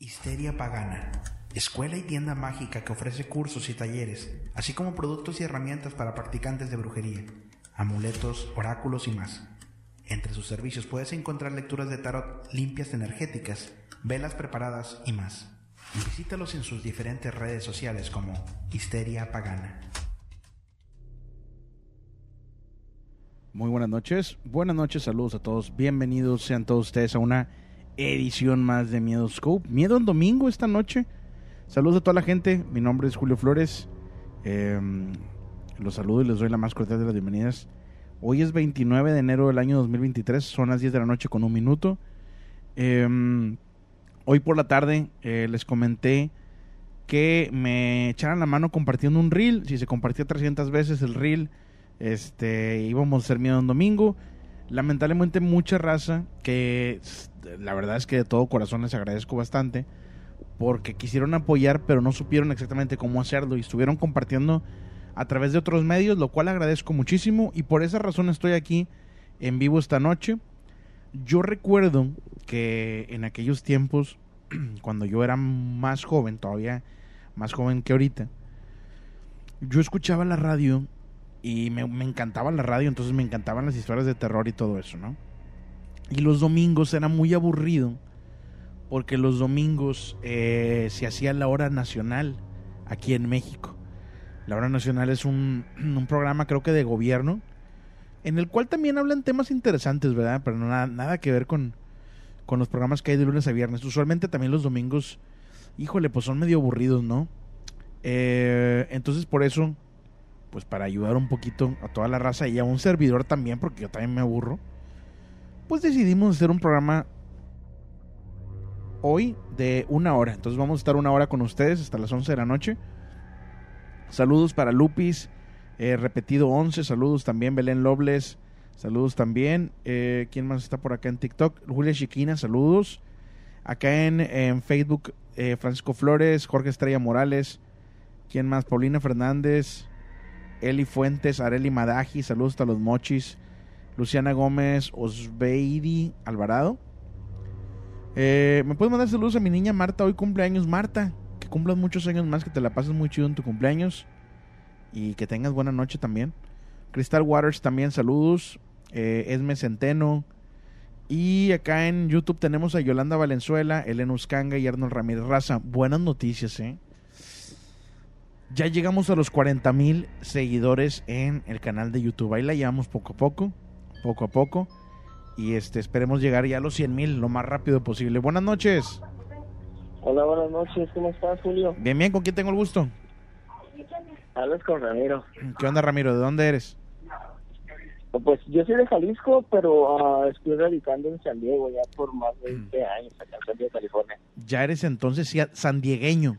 Histeria Pagana, escuela y tienda mágica que ofrece cursos y talleres, así como productos y herramientas para practicantes de brujería, amuletos, oráculos y más. Entre sus servicios puedes encontrar lecturas de tarot limpias energéticas, velas preparadas y más. Visítalos en sus diferentes redes sociales como Histeria Pagana. Muy buenas noches, buenas noches, saludos a todos, bienvenidos sean todos ustedes a una edición más de Miedo Scope. Miedo en domingo esta noche. Saludos a toda la gente, mi nombre es Julio Flores. Eh, los saludo y les doy la más cordial de las bienvenidas. Hoy es 29 de enero del año 2023, son las 10 de la noche con un minuto. Eh, hoy por la tarde eh, les comenté que me echaran la mano compartiendo un reel. Si se compartía 300 veces el reel, este, íbamos a hacer miedo un domingo. Lamentablemente mucha raza que la verdad es que de todo corazón les agradezco bastante porque quisieron apoyar pero no supieron exactamente cómo hacerlo y estuvieron compartiendo a través de otros medios, lo cual agradezco muchísimo y por esa razón estoy aquí en vivo esta noche. Yo recuerdo que en aquellos tiempos, cuando yo era más joven, todavía más joven que ahorita, yo escuchaba la radio y me, encantaba la radio, entonces me encantaban las historias de terror y todo eso, ¿no? Y los domingos era muy aburrido porque los domingos eh, se hacía la hora nacional aquí en México. La hora nacional es un, un, programa creo que de gobierno en el cual también hablan temas interesantes, ¿verdad? Pero no, nada, nada que ver con, con los programas que hay de lunes a viernes. Usualmente también los domingos, híjole, pues son medio aburridos, ¿no? Eh, entonces por eso pues para ayudar un poquito a toda la raza y a un servidor también, porque yo también me aburro, pues decidimos hacer un programa hoy de una hora. Entonces vamos a estar una hora con ustedes hasta las 11 de la noche. Saludos para Lupis, eh, repetido 11, saludos también Belén Lobles, saludos también. Eh, ¿Quién más está por acá en TikTok? Julia Chiquina, saludos. Acá en, Facebook, eh, Francisco Flores, Jorge Estrella Morales. ¿Quién más? Paulina Fernández. Eli Fuentes, Areli Madaji, saludos hasta los mochis. Luciana Gómez, Osbeidi Alvarado. Eh, ¿Me puedes mandar saludos a mi niña Marta? Hoy cumpleaños, Marta. Que cumplas muchos años más, que te la pases muy chido en tu cumpleaños. Y que tengas buena noche también. Crystal Waters también, saludos. Eh, Esme Centeno. Y acá en YouTube tenemos a Yolanda Valenzuela, Elena Uscanga y Arnold Ramírez Raza. Buenas noticias, ¿eh? Ya llegamos a los 40 mil seguidores en el canal de YouTube. Ahí la llevamos poco a poco, poco a poco. Y este esperemos llegar ya a los 100 mil lo más rápido posible. Buenas noches. Hola, buenas noches. ¿Cómo estás, Julio? Bien, bien. ¿Con quién tengo el gusto? Hablas con Ramiro. ¿Qué onda, Ramiro? ¿De dónde eres? Pues yo soy de Jalisco, pero uh, estoy radicando en San Diego ya por más de 20 años, acá en San Diego, California. Ya eres entonces sandiegueño.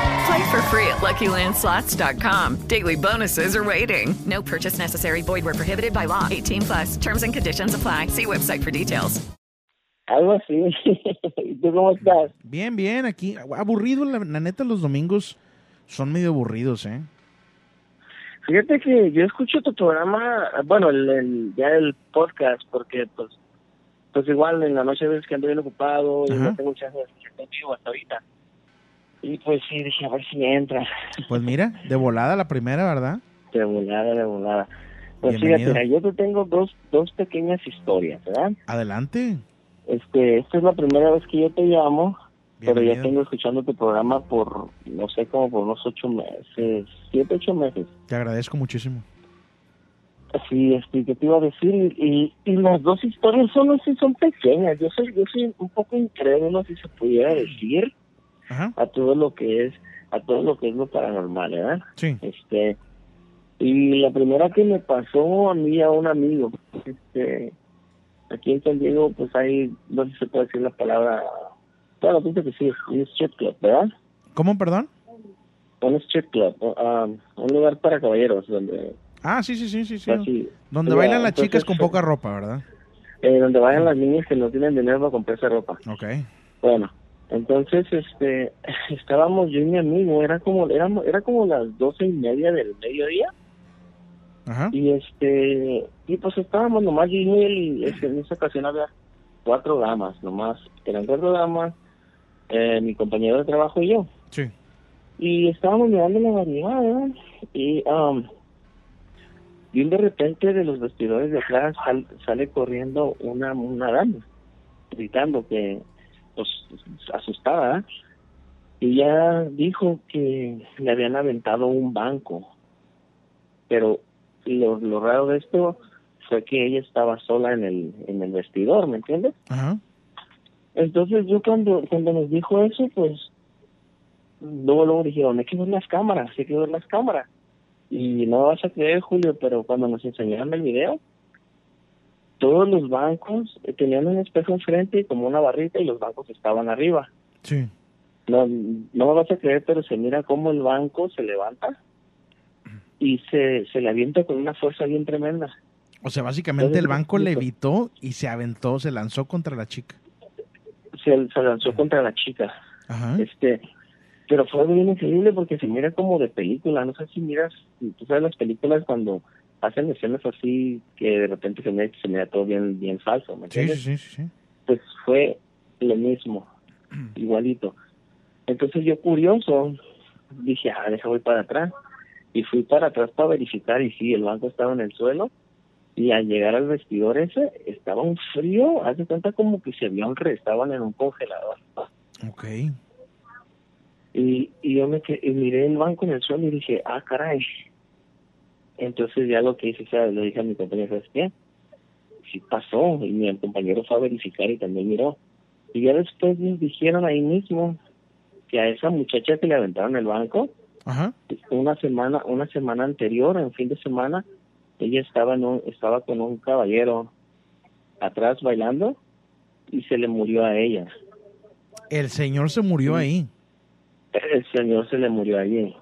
Play for free at LuckyLandSlots.com. Daily bonuses are waiting. No purchase necessary. Void were prohibited by law. 18 plus. Terms and conditions apply. See website for details. Algo así. ¿Y ¿Tú cómo estás? Bien, bien, aquí. Aburrido, la, la neta, los domingos son medio aburridos, ¿eh? Fíjate que yo escucho tu programa, bueno, el, el- ya el podcast, porque pues pues igual en la noche a veces que ando bien ocupado y no tengo chance de escuchar contigo hasta ahorita. Y pues sí, dije, a ver si me entra. Pues mira, de volada la primera, ¿verdad? De volada, de volada. Pues Bienvenido. fíjate, yo te tengo dos, dos pequeñas historias, ¿verdad? Adelante. Este, esta es la primera vez que yo te llamo, pero ya tengo escuchando tu programa por, no sé, como por unos ocho meses, siete, ocho meses. Te agradezco muchísimo. Sí, este, que te iba a decir, y, y las dos historias son así, son pequeñas. Yo soy, yo soy un poco incrédulo, si se pudiera decir, Ajá. a todo lo que es, a todo lo que es lo paranormal, ¿verdad? Sí. Este, y la primera que me pasó a mí a un amigo, este, aquí en San Diego, pues hay, no sé si se puede decir la palabra, bueno, pienso que sí, es un strip club, ¿verdad? ¿Cómo, perdón? Un strip club, um, un lugar para caballeros, donde, Ah, sí, sí, sí, sí. sí. así, Donde ya, bailan las entonces, chicas con poca ropa, ¿verdad? eh, donde vayan las niñas que no tienen dinero para comprarse ropa. Ok. Bueno, entonces, este, estábamos yo y mi amigo, era como, éramos, era como las doce y media del mediodía, Ajá. y este, y pues estábamos nomás yo y él, y este, en esa ocasión había cuatro damas, nomás, eran cuatro damas, eh, mi compañero de trabajo y yo, Sí. y estábamos mirando la variedad, ¿verdad? y, um, y de repente de los vestidores de atrás sal- sale corriendo una, una dama, gritando que, pues, asustada, y ya dijo que le habían aventado un banco, pero lo, lo raro de esto fue que ella estaba sola en el, en el vestidor, ¿me entiendes? Ajá. Entonces yo cuando, cuando nos dijo eso, pues luego luego dijeron, hay que ver las cámaras, hay que ver las cámaras. Y no vas a creer, Julio, pero cuando nos enseñaron el video, todos los bancos eh, tenían un espejo enfrente y como una barrita y los bancos estaban arriba. Sí. No, no me vas a creer, pero se mira cómo el banco se levanta y se, se le avienta con una fuerza bien tremenda. O sea, básicamente el banco levitó y se aventó, se lanzó contra la chica. Se, se lanzó contra la chica. Ajá. Este, pero fue bien increíble porque se mira como de película. No sé si miras, tú sabes las películas cuando hacen escenas así que de repente se mira, se mira todo bien, bien falso, ¿me Sí, entiendes? sí, sí, sí, sí. Pues fue lo mismo, igualito. Entonces yo curioso dije, ah, deja voy para atrás. Y fui para atrás para verificar y sí, el banco estaba en el suelo. Y al llegar al vestidor ese, estaba un frío, hace cuenta como que se habían re, estaban en un congelador. Ok. Y, y yo me y miré el banco en el suelo y dije, ah, caray. Entonces ya lo que hice, o sea, le dije a mi compañero, ¿sabes qué? Sí pasó. Y mi compañero fue a verificar y también miró. Y ya después nos dijeron ahí mismo que a esa muchacha que le aventaron el banco, Ajá. una semana, una semana anterior, en fin de semana, ella estaba en un, estaba con un caballero atrás bailando y se le murió a ella. El señor se murió ahí. El señor se le murió allí.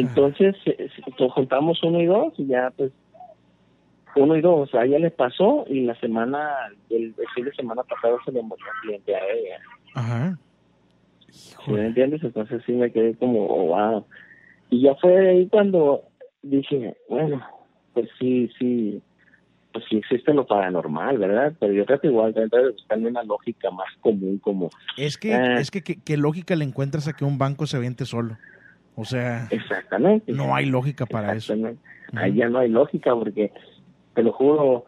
Entonces, eh, eh, juntamos uno y dos y ya pues uno y dos, a ella le pasó y la semana, el, el fin de semana pasado se le murió un cliente a ella. Ajá. ¿Sí me entiendes? Entonces sí me quedé como, oh, wow. Y ya fue ahí cuando dije, bueno, pues sí, sí, pues sí existe lo paranormal, ¿verdad? Pero yo creo que igual debe de buscarle una lógica más común como... Es que, Ah. es que, que, ¿qué lógica le encuentras a que un banco se aviente solo? O sea, Exactamente. no hay lógica para eso. Ya no hay lógica porque te lo juro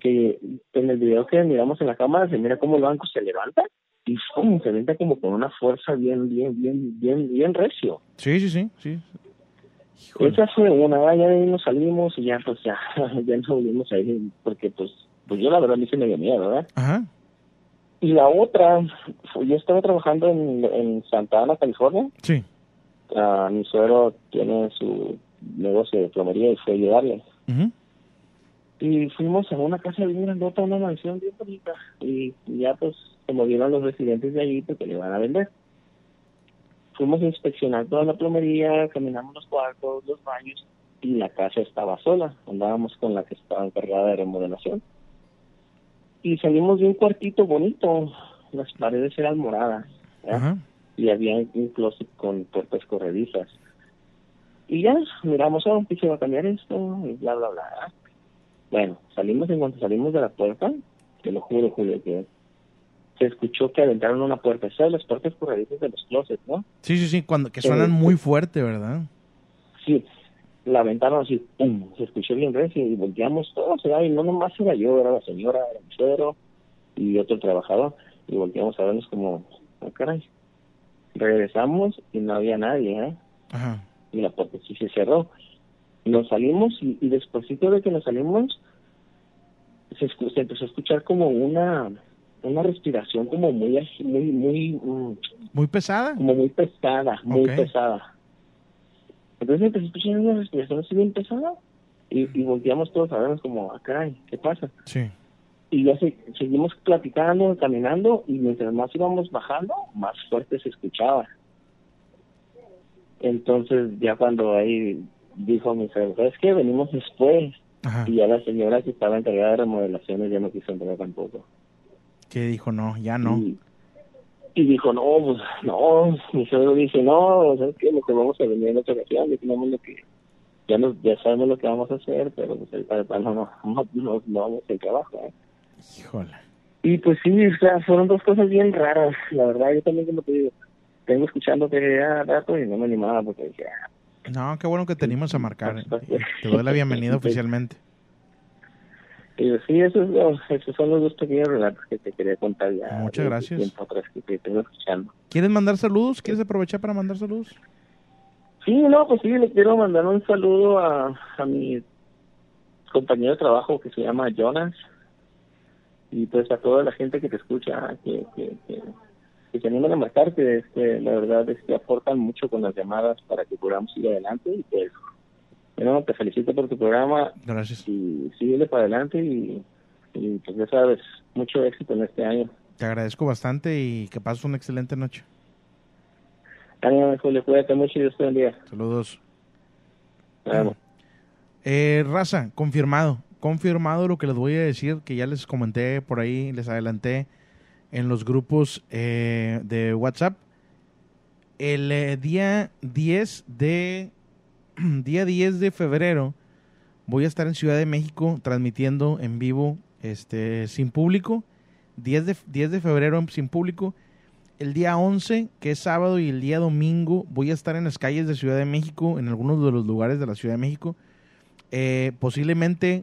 que en el video que miramos en la cámara se mira cómo el banco se levanta y ¡fum! se levanta como con una fuerza bien, bien, bien, bien, bien recio. Sí, sí, sí, sí. Esa fue una, ¿verdad? ya de ahí nos salimos y ya pues ya, ya nos volvimos ahí porque pues, pues yo la verdad me hice medio miedo, ¿verdad? Ajá. Y la otra, yo estaba trabajando en, en Santa Ana, California. Sí. Ah, mi suegro tiene su negocio de plomería y fue a ayudarle. Y fuimos a una casa bien grandota, una mansión bien bonita. Y ya pues se movieron los residentes de allí porque le iban a vender. Fuimos a inspeccionar toda la plomería, caminamos los cuartos, los baños y la casa estaba sola. Andábamos con la que estaba encargada de remodelación. Y salimos de un cuartito bonito. Las paredes eran moradas. ¿ya? Ajá. Y había un closet con puertas corredizas. Y ya miramos, oh, ¿qué se va a cambiar esto? Y bla, bla, bla. Bueno, salimos en cuanto salimos de la puerta, te lo juro, Julio, que se escuchó que aventaron una puerta. ¿Sabes las puertas corredizas de los closets, no? Sí, sí, sí, cuando, que suenan sí. muy fuerte, ¿verdad? Sí, la aventaron así, ¡pum! Se escuchó bien recio y volteamos todos, ¿verdad? y no nomás era yo, era la señora, era mi suegro y otro trabajador. Y volteamos a vernos como, ah, caray. Regresamos y no había nadie, ¿eh? Ajá. y la puerta sí se cerró. Nos salimos y, y despuésito de que nos salimos se, se empezó a escuchar como una una respiración como muy muy muy mm, Muy pesada. como muy pesada, muy pesada. Entonces empecé a escuchar una respiración así bien pesada y, y volteamos todos a vernos como, ah, caray, ¿qué pasa? Sí. Y ya se- seguimos platicando, caminando, y mientras más íbamos bajando, más fuerte se escuchaba. Entonces, ya cuando ahí dijo mi suegro, ¿sabes qué? Venimos después. Ajá. Y ya la señora que estaba encargada de remodelaciones ya no quiso entrar tampoco. Que dijo, no, ya no. Y, y dijo, no, pues, no. Mi suegro dice, no, ¿sabes qué? Lo que vamos a venir en otra ocasión, tenemos lo que... Ya, nos, ya sabemos lo que vamos a hacer, pero pues, plano no, no, no, no vamos en trabajo, ¿eh? Híjole. Y pues sí, o sea, fueron dos cosas bien raras, la verdad, yo también como te digo, tengo escuchando que ya rato y no me animaba porque dije, ah, No, qué bueno que te animas a marcar. Pues, pues, Te doy la bienvenida oficialmente. y yo, sí, esos, son los dos pequeños relatos que te quería contar ya. Muchas gracias. tiempo atrás que te tengo escuchando. ¿Quieres mandar saludos? ¿Quieres aprovechar para mandar saludos? Sí, no, pues sí, le quiero mandar un saludo a, a mi compañero de trabajo que se llama Jonas y pues a toda la gente que te escucha, que, que, que, que se animan a marcar, que este, la verdad es que aportan mucho con las llamadas para que podamos ir adelante y pues, bueno, te felicito por tu programa Gracias. y síguele para adelante y, y pues ya sabes, mucho éxito en este año. Te agradezco bastante y que pases una excelente noche. Ánimo, Julio, cuídate mucho y Dios te bendiga. Saludos. Nos vemos. Eh, raza, confirmado. Confirmado lo que les voy a decir, que ya les comenté por ahí, les adelanté en los grupos eh, de WhatsApp. El eh, día 10 de día 10 de febrero voy a estar en Ciudad de México transmitiendo en vivo este sin público. 10 de, 10 de febrero sin público. El día 11, que es sábado, y el día domingo voy a estar en las calles de Ciudad de México, en algunos de los lugares de la Ciudad de México. Eh, posiblemente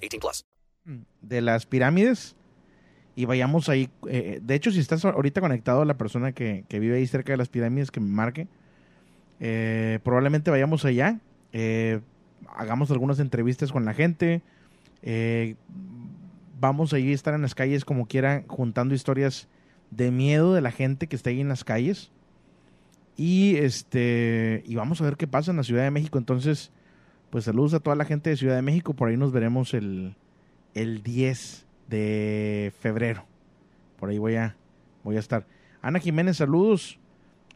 18 plus. de las pirámides y vayamos ahí. eh, de hecho, si estás ahorita conectado a la persona que, que vive ahí cerca de las pirámides, que me marque. Eh, probablemente vayamos allá. eh, hagamos algunas entrevistas con la gente. vamos a ir a estar en las calles como quiera, juntando historias de miedo de la gente que está ahí en las calles. Y este y vamos a ver qué pasa en la Ciudad de México. Entonces, pues saludos a toda la gente de Ciudad de México. Por ahí nos veremos el, el 10 de febrero. Por ahí voy a, voy a estar. Ana Jiménez, saludos.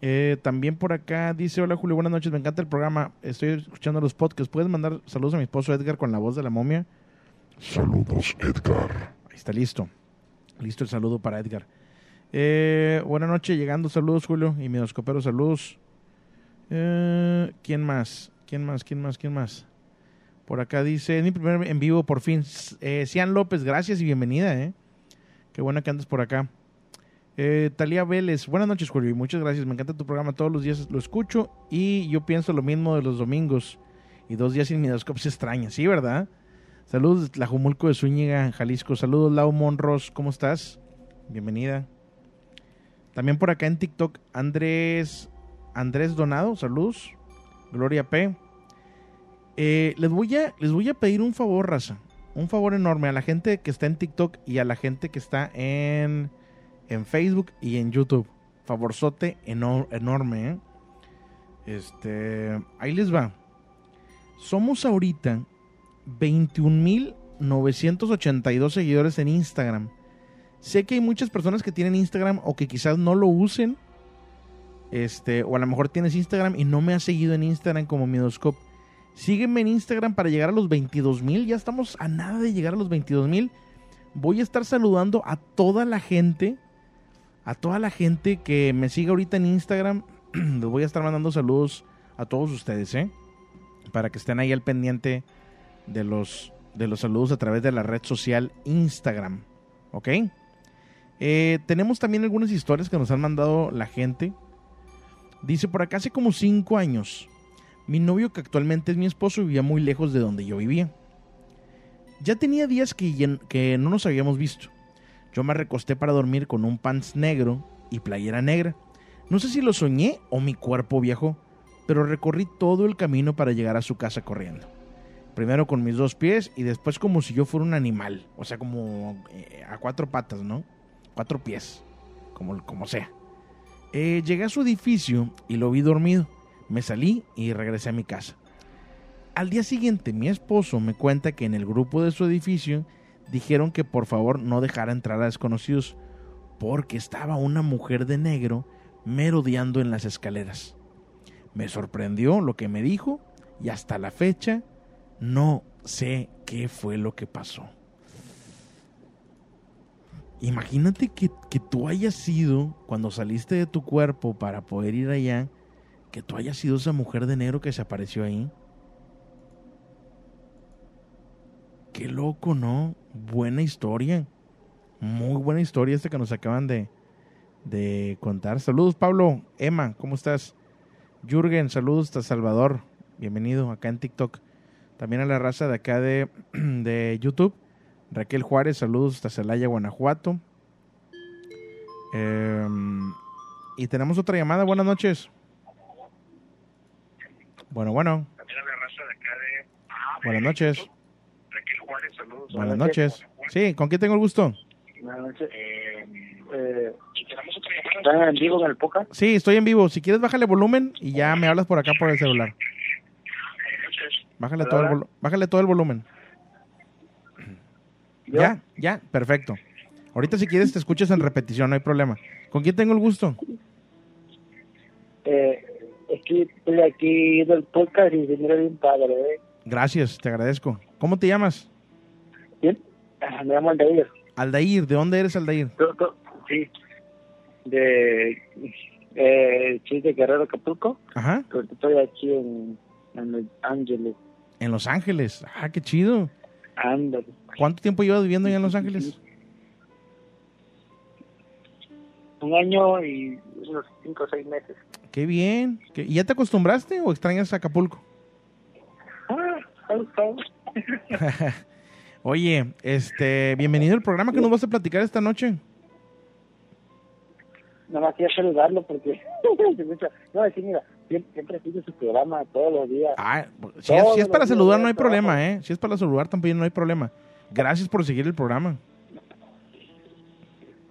Eh, también por acá dice, hola Julio, buenas noches, me encanta el programa, estoy escuchando los podcasts, ¿puedes mandar saludos a mi esposo Edgar con la voz de la momia? Saludos, Edgar. Ahí está listo, listo el saludo para Edgar. Eh, buenas noches, llegando, saludos Julio, y mi saludos. Eh, ¿Quién más? ¿Quién más? ¿Quién más? ¿Quién más? Por acá dice, es mi primer en vivo por fin. Eh, Cian López, gracias y bienvenida, ¿eh? Qué buena que andas por acá. Eh, Talía Vélez, buenas noches, Julio, y muchas gracias. Me encanta tu programa, todos los días lo escucho y yo pienso lo mismo de los domingos. Y dos días sin Midoscope se extraña, ¿sí, verdad? Saludos, Tlajumulco de Zúñiga, Jalisco. Saludos, Lau Monros, ¿cómo estás? Bienvenida. También por acá en TikTok, Andrés, Andrés Donado, saludos. Gloria P. Eh, les, voy a, les voy a pedir un favor, raza. Un favor enorme a la gente que está en TikTok y a la gente que está en en Facebook y en YouTube. Favorzote eno enorme, ¿eh? Este, ahí les va. Somos ahorita 21.982 seguidores en Instagram. Sé que hay muchas personas que tienen Instagram o que quizás no lo usen. Este, o a lo mejor tienes Instagram y no me has seguido en Instagram como Midoscope. Sígueme en Instagram para llegar a los 22.000. Ya estamos a nada de llegar a los 22.000. Voy a estar saludando a toda la gente a toda la gente que me sigue ahorita en Instagram, les voy a estar mandando saludos a todos ustedes, ¿eh? Para que estén ahí al pendiente de los, de los saludos a través de la red social Instagram, ¿ok? Eh, tenemos también algunas historias que nos han mandado la gente. Dice por acá hace como cinco años, mi novio que actualmente es mi esposo vivía muy lejos de donde yo vivía. Ya tenía días que, no nos habíamos visto. Yo me recosté para dormir con un pants negro y playera negra. No sé si lo soñé o mi cuerpo viajó, pero recorrí todo el camino para llegar a su casa corriendo. Primero con mis dos pies y después como si yo fuera un animal, o sea, como eh, a cuatro patas, ¿no? Cuatro pies, como, como sea. Eh, llegué a su edificio y lo vi dormido. Me salí y regresé a mi casa. Al día siguiente mi esposo me cuenta que en el grupo de su edificio dijeron que por favor no dejara entrar a desconocidos porque estaba una mujer de negro merodeando en las escaleras. Me sorprendió lo que me dijo y hasta la fecha no sé qué fue lo que pasó. Imagínate que, que, tú hayas sido, cuando saliste de tu cuerpo para poder ir allá, que tú hayas sido esa mujer de negro que se apareció ahí. Qué loco, ¿no? Buena historia. Muy buena historia esta que nos acaban de, de contar. Saludos, Pablo. Emma, ¿cómo estás? Jürgen, saludos hasta Salvador. Bienvenido acá en TikTok. También a la raza de acá de, de YouTube. Raquel Juárez, saludos hasta Celaya, Guanajuato. Eh, y tenemos otra llamada. Buenas noches. Bueno, bueno. Buenas noches. Buenas noches. Sí, ¿con quién tengo el gusto? Buenas noches. Eh, ¿Están en vivo en el podcast? Sí, estoy en vivo. Si quieres, bájale volumen y ya me hablas por acá por el celular. Bájale, todo el, volu- bájale todo el volumen. Ya, ya, perfecto. Ahorita si quieres te escuchas en repetición, no hay problema. ¿Con quién tengo el gusto? Eh, que estoy aquí viendo el podcast y se mira bien padre, ¿eh? Gracias, te agradezco. ¿Cómo te llamas? ¿Bien? Ah, Me llamo Aldair. Aldair, ¿de dónde eres Aldair? Sí. De... Eh, de Guerrero, Acapulco. Ajá, Pero estoy aquí en, en Los Ángeles. en Los Ángeles. Ah, qué chido. Ándale. ¿Cuánto tiempo llevas viviendo allá en Los Ángeles? Un año y unos cinco o seis meses. Qué bien. ¿Qué- ¿Y ya te acostumbraste o extrañas Acapulco? Ah. Oye, este, bienvenido al programa que nos vas a platicar esta noche. Nada más quería saludarlo porque... no, sí, mira, siempre, siempre sigue su programa todos los días. Ah, si es, si es para saludar no hay problema, ¿eh? Si es para saludar también no hay problema. Gracias por seguir el programa.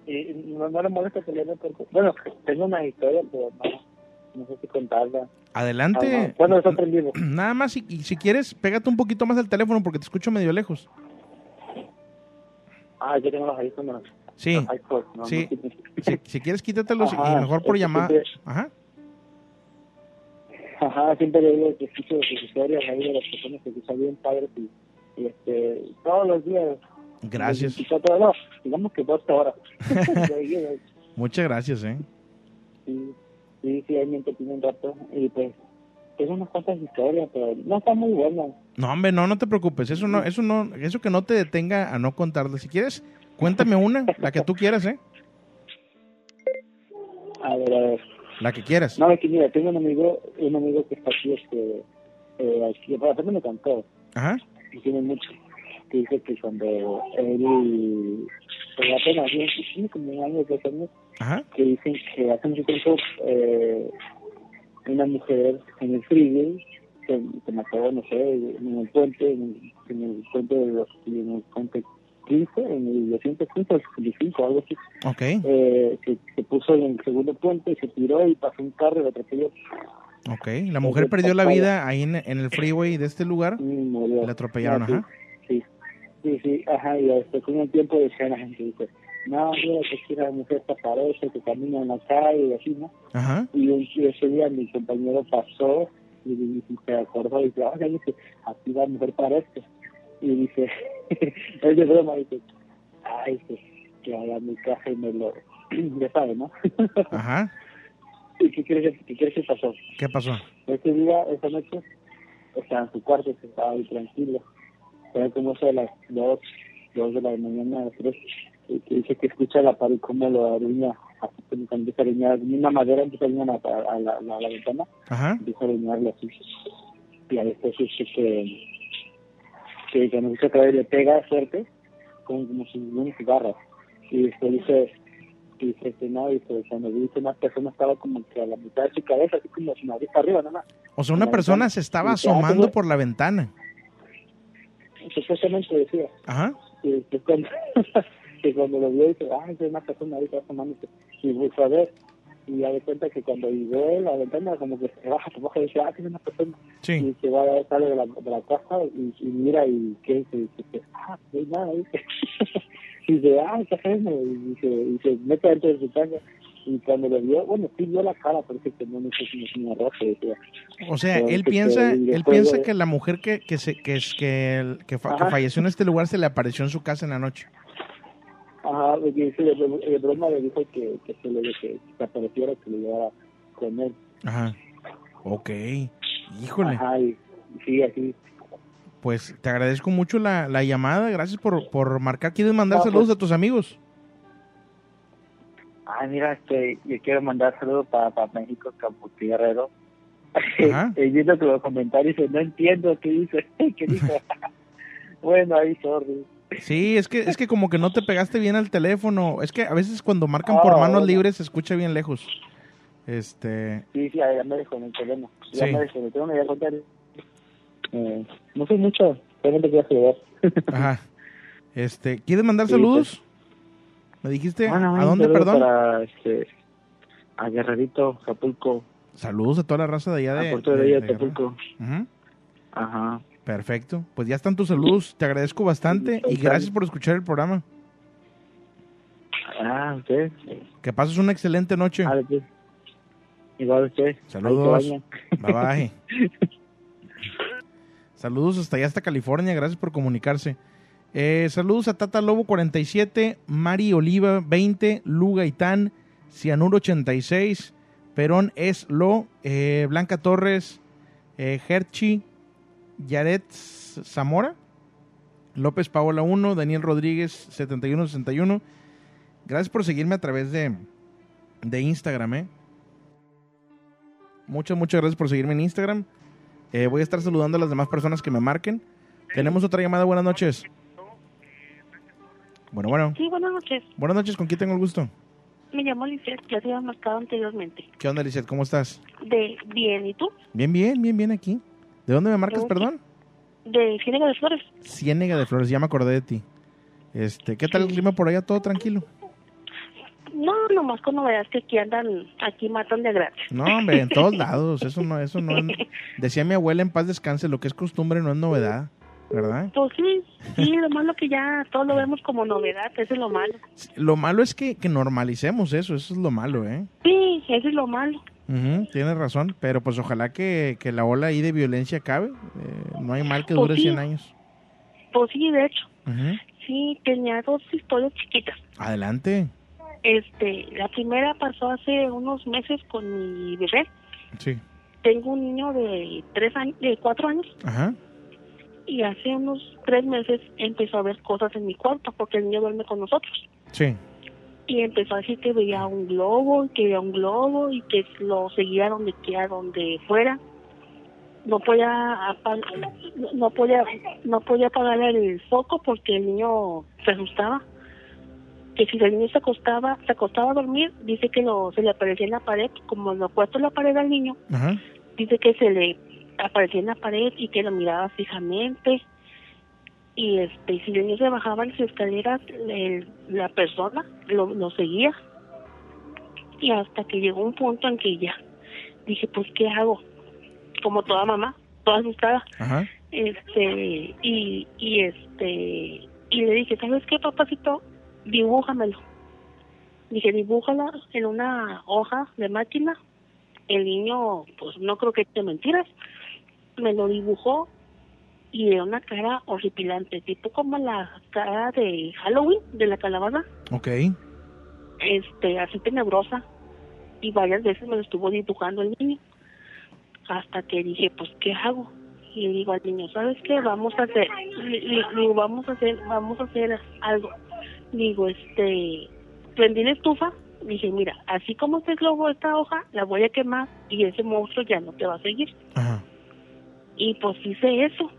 Y no, no le molesta que le. Bueno, tengo una historia, pero no, no sé si contarla. Adelante. Ajá. ¿Cuándo está en vivo? Nada más, y, y si quieres, pégate un poquito más al teléfono porque te escucho medio lejos. Ah, yo tengo los audífonos. Sí. Los iPods, no, Sí. no Si, si quieres, quítatelos y Ajá, mejor por es llamada. siempre- Ajá. Ajá, siempre le digo que escucho sus historias ahí de las personas que son bien padres y, y, este, todos los días. Gracias. 24 horas, no, digamos que 12 horas. Muchas gracias, ¿eh? sí, sí, me entretiene un rato y pues tengo unas cuantas historias, pero no está muy buena. No, hombre, no, no te preocupes. Eso no, eso no, eso que no te detenga a no contarle. Si quieres, cuéntame una, la que tú quieras, ¿eh? A ver, a ver. La que quieras. No, es que mira, tengo un amigo, un amigo que está aquí, este, eh, aquí, bueno, también me cantó, Ajá. y tiene mucho, que dice que cuando él, pues apenas, tiene tiene como un año, dos años, Ajá. que dicen que hace mucho tiempo eh, una mujer en el freeway se, se mató, no sé, en el puente, en el, en el puente de los, en el puente 15, en el 215 o 65, algo así. Ok. Eh, se, se puso en el segundo puente, se tiró y pasó un carro y lo atropelló. Ok. La mujer perdió la vida ahí en, en el freeway de este lugar. La atropellaron, Ah, sí, ajá. Sí, sí, sí, ajá, y después con el tiempo decía la gente, no, mira, que si la mujer está parece, que camina en la calle y así, ¿no? Ajá. Y, ese día mi compañero pasó y, y- y se acordó y dice, oye, dice, aquí la mujer parece. Y dice, es de broma, dice, ay, dice, que haga mi casa y me lo, ya sabe, ¿no? Ajá. ¿Y qué crees, qué crees que pasó? ¿Qué pasó? Ese día, esa noche, estaba en su cuarto, se estaba ahí tranquilo. Era como eso de las dos, dos de la mañana, tres, que dice que escucha la pared como lo aruña, así como cuando empieza a aruñar, una madera empieza a aruñar a, a, la, a la ventana, Ajá. empieza a aruñarle así. Y a después dice que, que cuando empieza otra vez le pega fuerte, como, como si un cigarro. Y después dice, y dice que no, dice, cuando dice una persona estaba como que a la mitad de su cabeza, así como su nariz arriba, nada más. O sea, una persona ventana. se estaba Y ah, asomando por la ventana. supuestamente decía Ajá. que cuando, que cuando lo vio dice ah es una persona ahí que va asomándose y fue a ver y ya de cuenta que cuando llegó la ventana como que se baja por abajo y dice ah que es una persona Sí. y se va sale de la, de la casa y, y mira y que dice, dice ah no hay nada dice y dice ah está ajeno y dice y se mete dentro de su casa. Y cuando lo vio bueno sí vio la cara que no no sé si es roja decía O sea, Pero él que- piensa, y él piensa de- que la mujer que que se, que es que, el- que, fa- que falleció en este lugar se le apareció en su casa en la noche. Ajá, dice, de, de broma le dijo que, que se le que se apareciera, que le llevara con él. Ajá. Ok. Híjole. Ajá, y sí, así. Pues te agradezco mucho la, la llamada. Gracias por, por marcar. ¿Quieres mandar No, saludos pues- a tus amigos? Ay, mira, este, yo quiero mandar saludos para, para México, Caputi Guerrero. Ajá. y viendo que los comentarios dice, no entiendo qué dice, qué dijo. bueno, ahí, sorry. Sí, es que, es que como que no te pegaste bien al teléfono. Es que a veces cuando marcan por Ah, manos bueno. libres se escucha bien lejos. Este. Sí, sí, ya me desconecté, bueno. Ya Sí. me desconecté, me voy a contar. Eh, no sé mucho, solamente quiero saludar. Ajá. Este, ¿quieres mandar Sí, saludos? ¿Me dijiste? ¿A dónde, perdón? Para, este, a Guerrerito, Acapulco, Saludos a toda la raza de allá de, a Puerto de, de- de Guerrero. Acapulco. Ajá. Perfecto. Pues ya están tus saludos. Te agradezco bastante y gracias por escuchar el programa. Ah, usted. Que pases una excelente noche. Pues. Igual usted. Saludos. Bye bye. Saludos hasta allá, hasta California. Gracias por comunicarse. Eh, saludos a Tata Lobo 47, Mari Oliva 20, Lu Gaitán, Cianuro 86, Perón Es Lo, eh, Blanca Torres, eh, Herchi, Yaret Zamora, López Paola 1, Daniel Rodríguez 7161. Gracias por seguirme a través de, de Instagram, ¿eh? Muchas, muchas gracias por seguirme en Instagram. Eh, voy a estar saludando a las demás personas que me marquen. Tenemos otra llamada. Buenas noches. Bueno, bueno. Sí, buenas noches. Buenas noches. ¿Con quién tengo el gusto? Me llamo Lisette, ya te había marcado anteriormente. ¿Qué onda, Lizeth? ¿Cómo estás? De bien, ¿y tú? Bien, bien, bien, bien aquí. ¿De dónde me marcas, perdón? De Ciénaga de Flores. Ciénega de Flores. Ya me acordé de ti. Este, ¿qué tal el clima por allá? ¿Todo tranquilo? No, nomás con novedades que aquí andan, aquí matan de gratis. No, hombre, en todos lados. Eso no, eso no. es- Decía mi abuela en paz descanse, lo que es costumbre no es novedad, ¿verdad? Pues sí, sí, lo malo que ya todo lo vemos como novedad, eso es lo malo. Lo malo es que, que normalicemos eso, eso es lo malo, ¿eh? Sí, eso es lo malo. Ujú, tienes razón, pero pues ojalá que, que la ola ahí de violencia acabe. Eh, no hay mal que Pues dure sí. 100 años. Pues sí, de hecho. Sí, tenía dos historias chiquitas. Adelante. Este, la primera pasó hace unos meses con mi bebé. Sí. Tengo un niño de tres años, de cuatro años, Ajá. y hace unos tres meses empezó a ver cosas en mi cuarto porque el niño duerme con nosotros. Sí. Y empezó a decir que veía un globo, y que veía un globo y que lo seguía donde quiera, donde fuera. No podía no- no podía no podía apagar el foco porque el niño se asustaba. Que si el niño se acostaba, se acostaba a dormir, dice que lo, se le aparecía en la pared, como lo puesto en la pared al niño, Ajá. dice que se le aparecía en la pared y que lo miraba fijamente y este si el niño se bajaba las escaleras el- la persona lo, lo seguía. Y hasta que llegó un punto en que ya dije pues qué hago como toda mamá toda asustada. Ajá. este y y este y le dije sabes qué papacito dibújamelo. Dije dibújala en una hoja de máquina. El niño pues no creo que te mentiras. Me lo dibujó y de una cara horripilante tipo como la cara de Halloween de la calabaza. Ok. este así tenebrosa y varias veces me lo estuvo dibujando el niño hasta que dije pues qué hago y le digo al niño sabes qué vamos a hacer le, digo vamos a hacer vamos a hacer algo digo este prendí la estufa dije mira así como este globo esta hoja la voy a quemar y ese monstruo ya no te va a seguir Ajá. y pues hice eso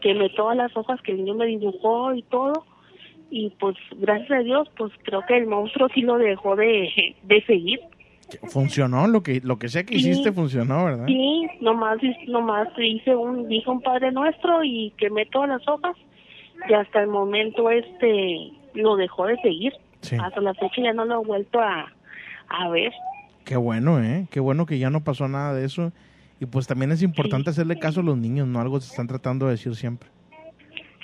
quemé todas las hojas que el niño me dibujó y todo y pues gracias a Dios pues creo que el monstruo sí lo dejó de, de seguir Funcionó, lo que, lo que sea que Sí. hiciste funcionó, ¿verdad? Sí, nomás, nomás hice un, dije un Padre Nuestro y quemé todas las hojas y hasta el momento este lo dejó de seguir. Sí. Hasta la fecha ya no lo he vuelto a, a ver. Qué bueno, ¿eh? Qué bueno que ya no pasó nada de eso. Y pues también es importante hacerle caso a los niños, no algo se están tratando de decir siempre.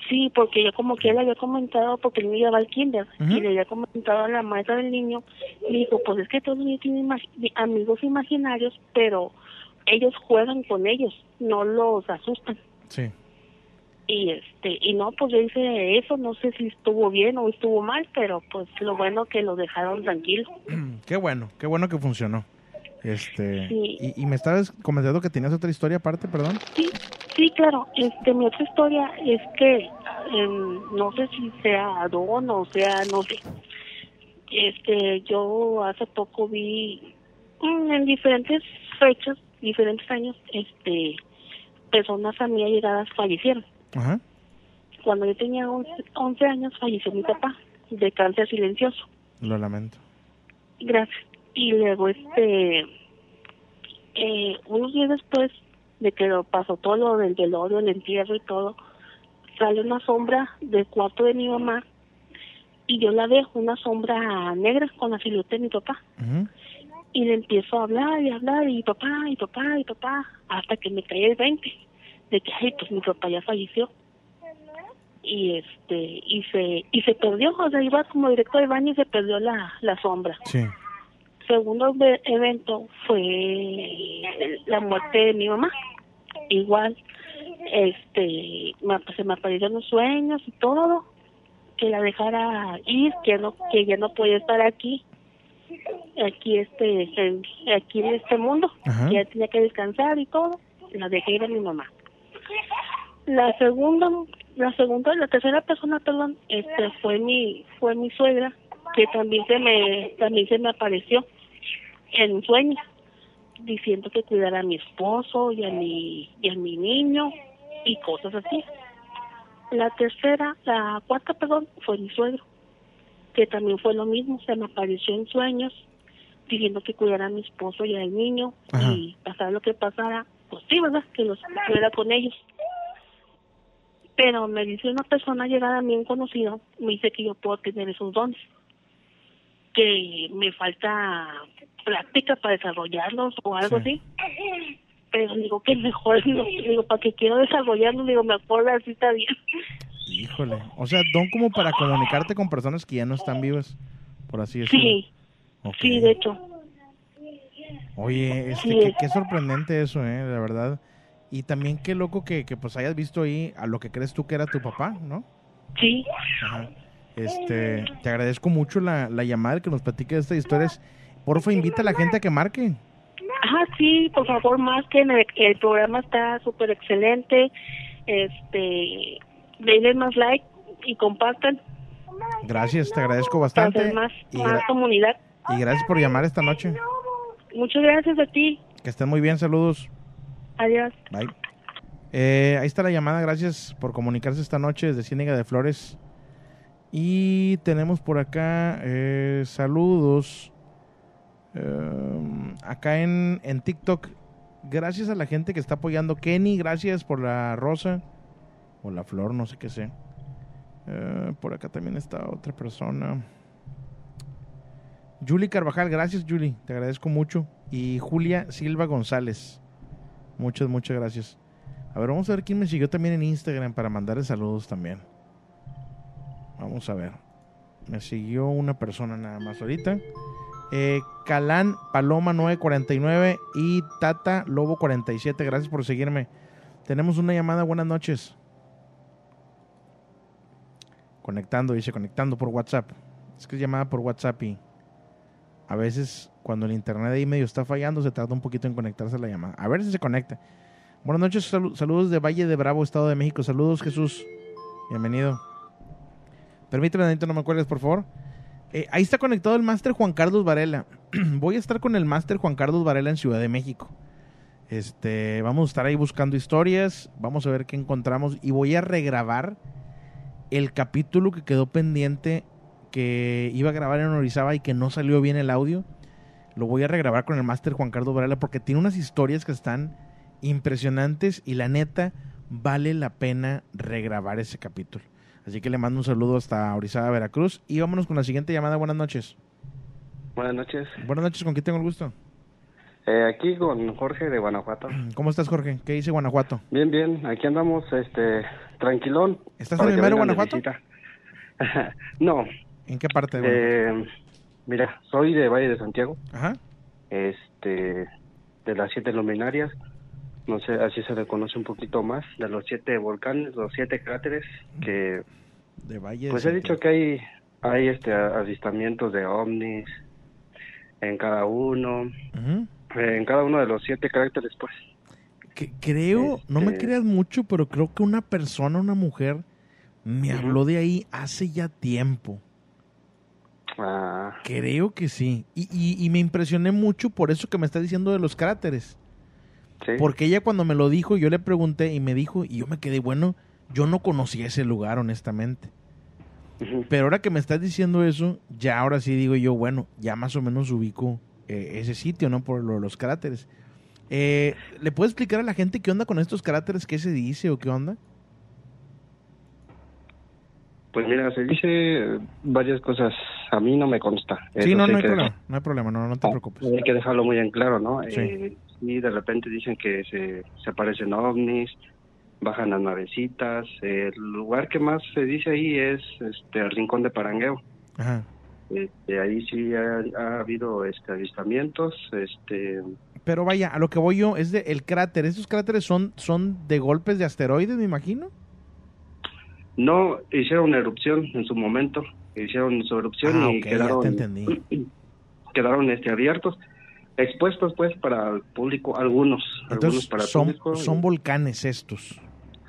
Sí, porque yo como que le había comentado, porque el niño va al kinder, y le había comentado a la maestra del niño, y dijo, pues es que todos los niños tienen amigos imaginarios, pero ellos juegan con ellos, no los asustan. Sí. y este y no pues yo hice eso no sé si estuvo bien o estuvo mal pero pues lo bueno que lo dejaron tranquilo Qué bueno, qué bueno que funcionó. Este, Sí. y, y me estabas comentando que tenías otra historia aparte, perdón. sí sí claro este mi otra historia es que em, no sé si sea don o sea no sé este yo hace poco vi mm, en diferentes fechas diferentes años este personas a mí allegadas fallecieron Ajá. cuando yo tenía 11, 11 años falleció mi papá de cáncer silencioso Lo lamento. Gracias. Y luego, este, eh, unos días después de que lo pasó todo lo del velorio, el entierro y todo, sale una sombra del cuarto de mi mamá y yo la veo, una sombra negra con la silueta de mi papá. Y le empiezo a hablar y hablar y papá, y papá, y papá, hasta que me cae el 20 de que, ay, pues mi papá ya falleció. Y este, y se, y se perdió, o sea, iba como directo al baño y se perdió la, la sombra. Sí. Segundo ve- evento fue la muerte de mi mamá. Igual, este, me, se me aparecieron los sueños y todo, que la dejara ir, que no, que ya no podía estar aquí, aquí este, en, aquí en este mundo, Ajá. que ya tenía que descansar y todo, la dejé ir a mi mamá. La segunda, la segunda, la tercera persona, perdón, este, fue mi, fue mi suegra, que también se me, también se me apareció en sueños, diciendo que cuidara a mi esposo y a mi, y a mi niño y cosas así. La tercera, la cuarta, perdón, fue mi suegro, que también fue lo mismo, se me apareció en sueños, diciendo que cuidara a mi esposo y al niño y pasara lo que pasara, pues sí, ¿verdad? Que los cuidara con ellos. Pero me dice una persona llegada a mí, un conocido, me dice que yo puedo tener esos dones, que me falta práctica para desarrollarlos o algo así. Pero digo que mejor, digo, digo, para que quiero desarrollarlos, digo, mejor así está bien. Híjole. O sea, don como para comunicarte con personas que ya no están vivas, por así decirlo. Sí, Ok. sí, de hecho. Oye, este, Sí. qué, qué sorprendente eso, eh, la verdad. Y también qué loco que, que pues hayas visto ahí a lo que crees tú que era tu papá, ¿no? Sí. Ajá. Este, te agradezco mucho la, la llamada, que nos platique de estas historias. Porfa, invita a la gente a que marque. Ajá, sí, por favor, más que el, el programa está súper excelente. Este, denle más like y compartan Gracias, te agradezco para bastante. hacer más, Y, más comunidad. y gracias por llamar esta noche. Muchas gracias a ti. Que estén muy bien, saludos. Adiós. Bye. Eh, ahí está la llamada, gracias por comunicarse esta noche desde Ciénega de Flores. Y tenemos por acá eh, saludos. Eh, acá en, en TikTok, gracias a la gente que está apoyando. Kenny, gracias por la rosa. O la flor, no sé qué sé. Eh, por acá también está otra persona. Julie Carvajal, gracias Julie, te agradezco mucho. Y Julia Silva González, muchas, muchas gracias. A ver, vamos a ver quién me siguió también en Instagram para mandarle saludos también. Vamos a ver. Me siguió una persona nada más ahorita. Eh, Calán Paloma 949 y Tata Lobo 47. Gracias por seguirme. Tenemos una llamada. Buenas noches. Conectando, dice, conectando por WhatsApp. Es que es llamada por WhatsApp y a veces cuando el internet ahí medio está fallando se tarda un poquito en conectarse la llamada. A ver si se conecta. Buenas noches, salu- saludos de Valle de Bravo, Estado de México. Saludos, Jesús. Bienvenido. Permíteme, Danito, no me acuerdes, por favor. Eh, ahí está conectado el máster Juan Carlos Varela. Voy a estar con el máster Juan Carlos Varela en Ciudad de México. Este, vamos a estar ahí buscando historias, vamos a ver qué encontramos y voy a regrabar el capítulo que quedó pendiente que iba a grabar en Orizaba y que no salió bien el audio. Lo voy a regrabar con el máster Juan Carlos Varela porque tiene unas historias que están impresionantes y la neta vale la pena regrabar ese capítulo. Así que le mando un saludo hasta Orizaba, Veracruz y vámonos con la siguiente llamada. Buenas noches. Buenas noches. Buenas noches, ¿con quién tengo el gusto? Eh, aquí con Jorge de Guanajuato. ¿Cómo estás, Jorge? ¿Qué dice Guanajuato? Bien, bien. Aquí andamos, este, tranquilón. ¿Estás en el mero Guanajuato? no. ¿En qué parte de? Eh, mira, soy de Valle de Santiago. Ajá. Este, de las siete luminarias. No sé, así se le conoce un poquito más. De los siete volcanes, los siete cráteres que... De Valle de Pues he dicho que hay, hay este, avistamientos de ovnis en cada uno. En cada uno de los siete caracteres, pues. Que- creo, no me Este- creas mucho, pero creo que una persona, una mujer, me habló de ahí hace ya tiempo. Ah, Creo que sí. Y, y- y me impresioné mucho por eso que me está diciendo de los cráteres. Sí. Porque ella cuando me lo dijo, yo le pregunté y me dijo, y yo me quedé, bueno, yo no conocía ese lugar, honestamente. Pero ahora que me estás diciendo eso, ya ahora sí digo yo, bueno, ya más o menos ubico eh, ese sitio, ¿no? Por lo- los cráteres. Eh, ¿Le puedes explicar a la gente qué onda con estos cráteres? ¿Qué se dice o qué onda? Pues mira, se dice varias cosas. A mí no me consta. Sí, no, no hay que problema, no hay problema, no, no te preocupes. Hay que dejarlo muy en claro, ¿no? Sí. Eh, y de repente dicen que se, se aparecen ovnis, bajan las navecitas. el lugar que más se dice ahí es este el Rincón de Parangueo. Ajá. Este, ahí sí ha, ha habido este, avistamientos. Este, Pero vaya, a lo que voy yo es de el cráter. ¿Estos cráteres son, son de golpes de asteroides, me imagino? no hicieron erupción en su momento. Hicieron su erupción Ah, y ok, ya quedaron te entendí. quedaron este abiertos expuestos pues para el público algunos algunos Entonces, para el son, público son volcanes estos.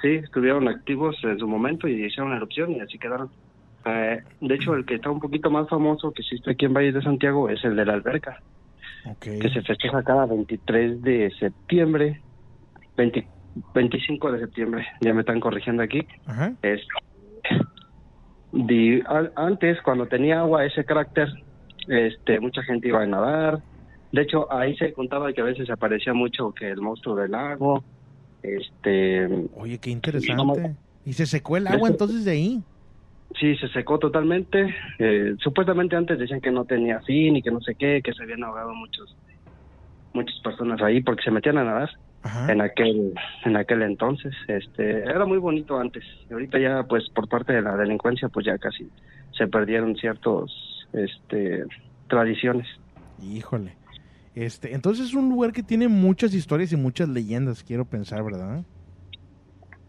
sí estuvieron activos en su momento y hicieron erupción y así quedaron Eh, de hecho el que está un poquito más famoso que existe aquí en Valle de Santiago es el de la alberca que se festeja cada 23 de septiembre 20 25 de septiembre ya me están corrigiendo aquí Ajá. es di- al- antes cuando tenía agua ese carácter este mucha gente iba a nadar de hecho ahí se contaba que a veces aparecía mucho que el monstruo del lago este Oye, qué interesante. ¿Y se secó el agua entonces de ahí? sí se secó totalmente Eh, supuestamente antes decían que no tenía fin y que no sé qué que se habían ahogado muchos muchas personas ahí porque se metían a nadar Ajá. en aquel en aquel entonces este era muy bonito antes y ahorita ya pues por parte de la delincuencia pues ya casi se perdieron ciertos este tradiciones Híjole. Este, entonces es un lugar que tiene muchas historias y muchas leyendas, quiero pensar, ¿verdad?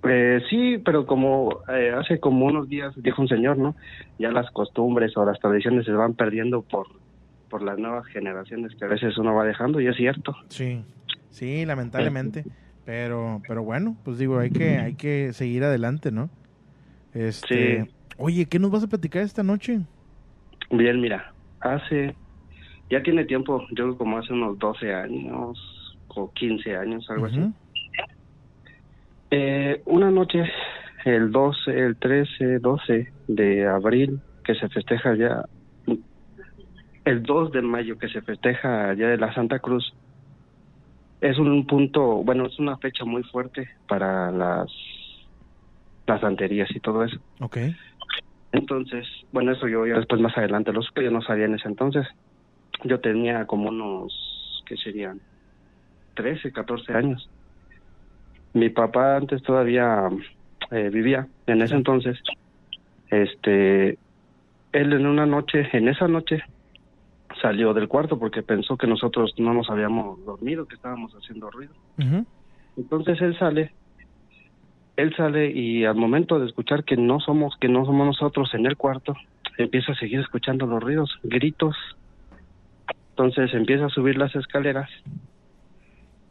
Eh, sí, pero como eh, hace como unos días dijo un señor, ¿no? Ya las costumbres o las tradiciones se van perdiendo por, por las nuevas generaciones que a veces uno va dejando y es cierto. Sí, sí, lamentablemente. Pero, pero bueno, pues digo, hay que, hay que seguir adelante, ¿no? Este, Oye, ¿qué nos vas a platicar esta noche? Bien, mira, hace, ya tiene tiempo, yo como hace unos 12 años o 15 años, algo así. Eh, una noche, el 12, el 13, 12 de abril, que se festeja ya, el 2 de mayo, que se festeja ya de la Santa Cruz, es un punto, bueno, es una fecha muy fuerte para las, las santerías y todo eso. Ok. Entonces, bueno, eso yo ya después más adelante, los que yo no sabía en ese entonces. Yo tenía como unos, ¿qué serían? 13, 14 años. Mi papá antes todavía eh, vivía, en ese entonces, este, él en una noche, en esa noche, salió del cuarto porque pensó que nosotros no nos habíamos dormido, que estábamos haciendo ruido. Entonces él sale, él sale y al momento de escuchar que no somos, que no somos nosotros en el cuarto, empieza a seguir escuchando los ruidos, gritos. Entonces empieza a subir las escaleras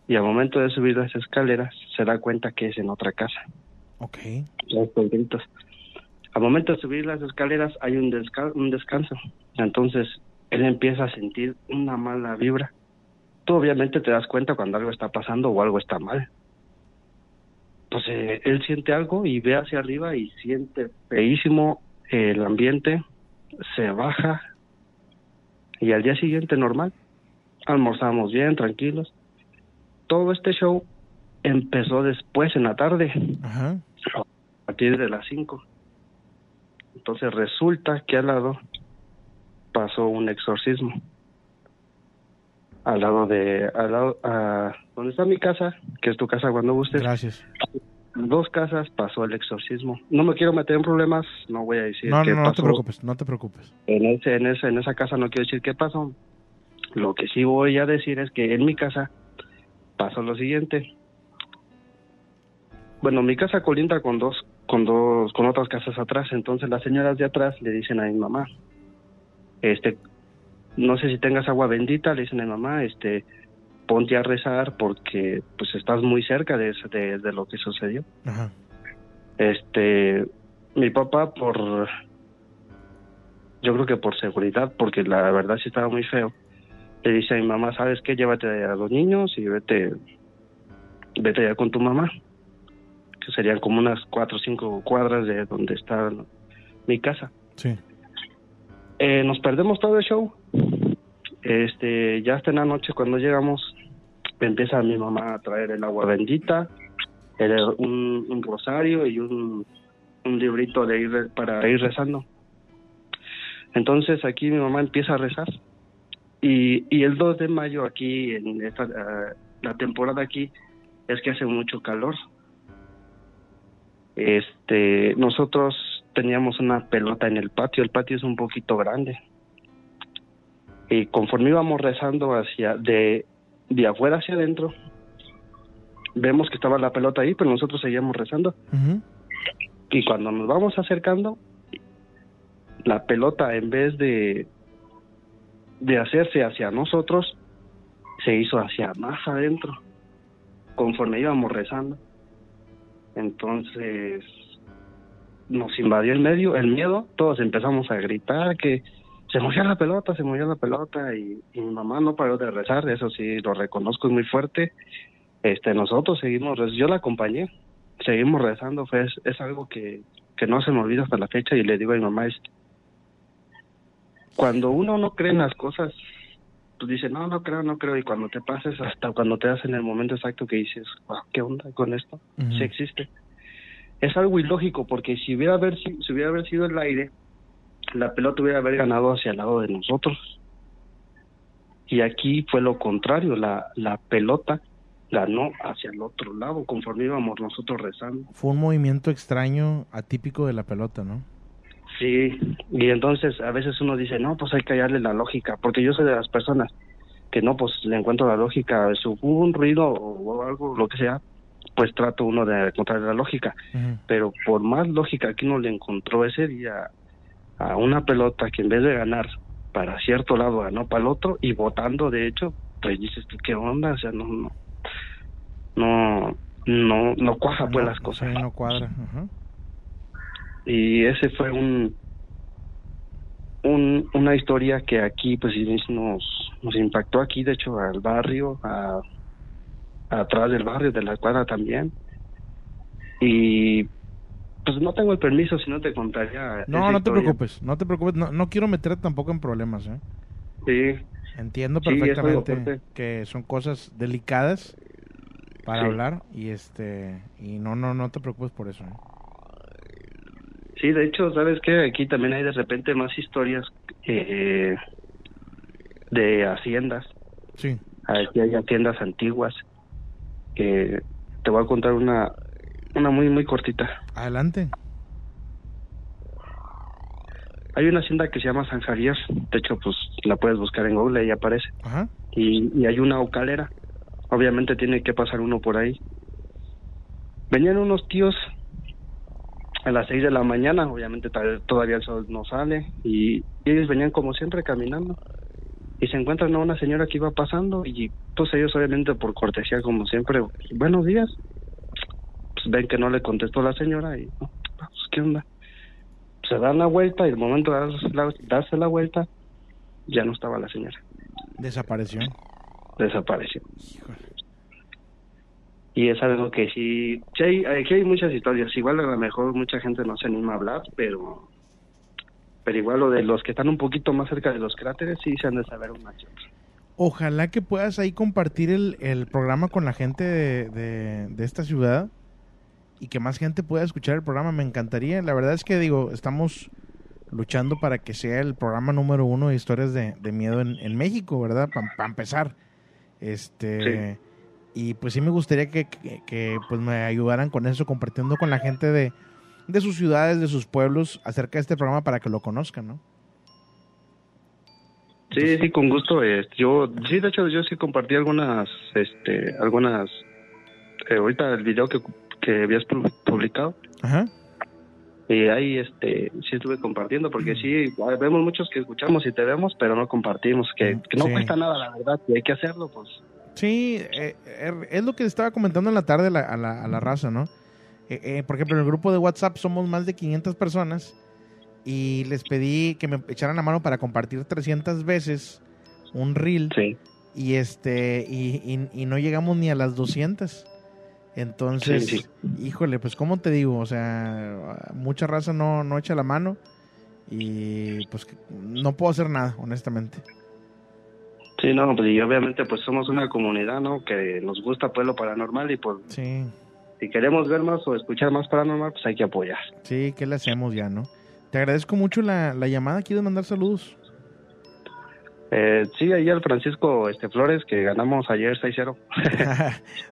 y al momento de subir las escaleras se da cuenta que es en otra casa. Ok. Los gritos. Al momento de subir las escaleras hay un, un descanso. Entonces él empieza a sentir una mala vibra. Tú obviamente te das cuenta cuando algo está pasando o algo está mal. Entonces él siente algo y ve hacia arriba y siente feísimo el ambiente, se baja y al día siguiente normal. Almorzamos bien, tranquilos. Todo este show empezó después en la tarde, a partir de las 5. Entonces resulta que al lado pasó un exorcismo. Al lado de, al lado, a, donde está mi casa, que es tu casa cuando gustes. Gracias. Dos casas pasó el exorcismo. No me quiero meter en problemas, no voy a decir no, qué no, no pasó. te preocupes, no te preocupes. En, ese, en, ese, en esa casa no quiero decir qué pasó. Lo que sí voy a decir es que en mi casa pasó lo siguiente. Bueno, mi casa colinda con dos, con dos, con otras casas atrás. Entonces las señoras de atrás le dicen a mi mamá, este, no sé si tengas agua bendita, le dicen a mi mamá, este, ponte a rezar porque pues estás muy cerca de, de, de lo que sucedió. Ajá. Este, mi papá por, yo creo que por seguridad, porque la verdad sí estaba muy feo, le dice a mi mamá, ¿sabes qué? Llévate a los niños y vete, vete allá con tu mamá, que serían como unas cuatro o cinco cuadras de donde está mi casa. Sí. Eh, nos perdemos todo el show. Este, ya hasta en la noche cuando llegamos, empieza mi mamá a traer el agua bendita, el- un, rosario y un, librito de ir para ir rezando. Entonces aquí mi mamá empieza a rezar y, el 2 de mayo aquí en esta ah, la temporada aquí es que hace mucho calor. Este, nosotros teníamos una pelota en el patio, el patio es un poquito grande. Y conforme íbamos rezando hacia de de afuera hacia adentro, vemos que estaba la pelota ahí, pero nosotros seguíamos rezando. Y cuando nos vamos acercando, la pelota en vez de de hacerse hacia nosotros, se hizo hacia más adentro, conforme íbamos rezando. Entonces nos invadió el medio, el miedo, todos empezamos a gritar que se movió la pelota, se movió la pelota y, y mi mamá no paró de rezar, eso sí lo reconozco es muy fuerte. Este, nosotros seguimos, yo la acompañé, seguimos rezando, fue, es, es algo que, que no se me olvida hasta la fecha y le digo a mi mamá, es, cuando uno no cree en las cosas, pues dice, no, no creo, no creo, y cuando te pases, hasta cuando te das en el momento exacto que dices, wow, ¿qué onda con esto? Ujú. Sí existe. Es algo ilógico, porque si hubiera, haber, si, si hubiera haber sido el aire, la pelota hubiera haber ganado hacia el lado de nosotros. Y aquí fue lo contrario, la, la pelota ganó hacia el otro lado, conforme íbamos nosotros rezando. Fue un movimiento extraño, atípico de la pelota, ¿no? Sí, y entonces a veces uno dice, no, pues hay que hallarle la lógica, porque yo soy de las personas que no, pues le encuentro la lógica, si hubo un ruido o algo, lo que sea, pues trato uno de encontrar la lógica. Pero por más lógica que uno le encontró ese día a una pelota que en vez de ganar para cierto lado ganó para el otro y votando de hecho, pues dices tú, ¿qué onda? O sea, no, no, no, no, no cuaja pues las cosas. no cuadra. Y ese fue un, un, una historia que aquí pues nos, nos impactó aquí, de hecho, al barrio, a, atrás del barrio, de la cuadra también. Y pues no tengo el permiso, si no te contaría. No, no te preocupes, no te preocupes, no, no quiero meterte tampoco en problemas, ¿eh? Sí. Entiendo perfectamente que son cosas delicadas para hablar y este y no no no te preocupes por eso. ¿eh? Sí, de hecho, sabes que aquí también hay de repente más historias eh, de haciendas. Sí. Aquí hay haciendas antiguas que te voy a contar una una muy muy cortita. Adelante. Hay una hacienda que se llama San Javier, de hecho pues la puedes buscar en Google y aparece. Ajá. Y, y hay una ocalera, obviamente tiene que pasar uno por ahí. Venían unos tíos a las seis de la mañana, obviamente todavía el sol no sale, y ellos venían como siempre caminando y se encuentran a una señora que iba pasando y pues ellos obviamente por cortesía como siempre, buenos días, ven que no le contestó la señora y pues, qué onda. Se dan la vuelta y el momento de darse la vuelta ya no estaba la señora. Desapareció. Desapareció. Y es algo que sí, sí hay, aquí hay muchas historias. Igual a lo mejor mucha gente no se anima a hablar, pero pero igual lo de los que están un poquito más cerca de los cráteres sí se han de saber un macho. Ojalá que puedas ahí compartir el, el programa con la gente de, de, esta ciudad y que más gente pueda escuchar el programa. Me encantaría. La verdad es que digo, estamos luchando para que sea el programa número uno de historias de, de miedo en, en, México, ¿verdad? Para empezar. Este y pues sí me gustaría que, que, que, pues me ayudaran con eso, compartiendo con la gente de, de sus ciudades, de sus pueblos, acerca de este programa para que lo conozcan, ¿no? Sí, sí, con gusto. Eh, yo, sí, de hecho, yo sí compartí algunas, este, algunas, eh, ahorita el video que, que habías publicado. Ajá. Y ahí, este, sí estuve compartiendo, porque sí, vemos muchos que escuchamos y te vemos, pero no compartimos, que, que no Sí. cuesta nada, la verdad, y hay que hacerlo, pues. Sí, eh, er- es lo que estaba comentando en la tarde a la, a la, a la raza, ¿no? Eh, eh, por ejemplo, en el grupo de WhatsApp somos más de 500 personas y les pedí que me echaran la mano para compartir 300 veces un reel y este y, y- y no llegamos ni a las 200. Entonces, Sí, híjole, pues cómo te digo, o sea, mucha raza no, no echa la mano y pues no puedo hacer nada, honestamente. Sí, no, pues y obviamente pues somos una comunidad, ¿no? Que nos gusta pues lo paranormal y pues Sí. si queremos ver más o escuchar más paranormal, pues hay que apoyar. Sí, ¿qué le hacemos ya, no? Te agradezco mucho la, la llamada. ¿Quieres mandar saludos? Eh, sí, ahí al Francisco este, Flores, que ganamos ayer 6-0.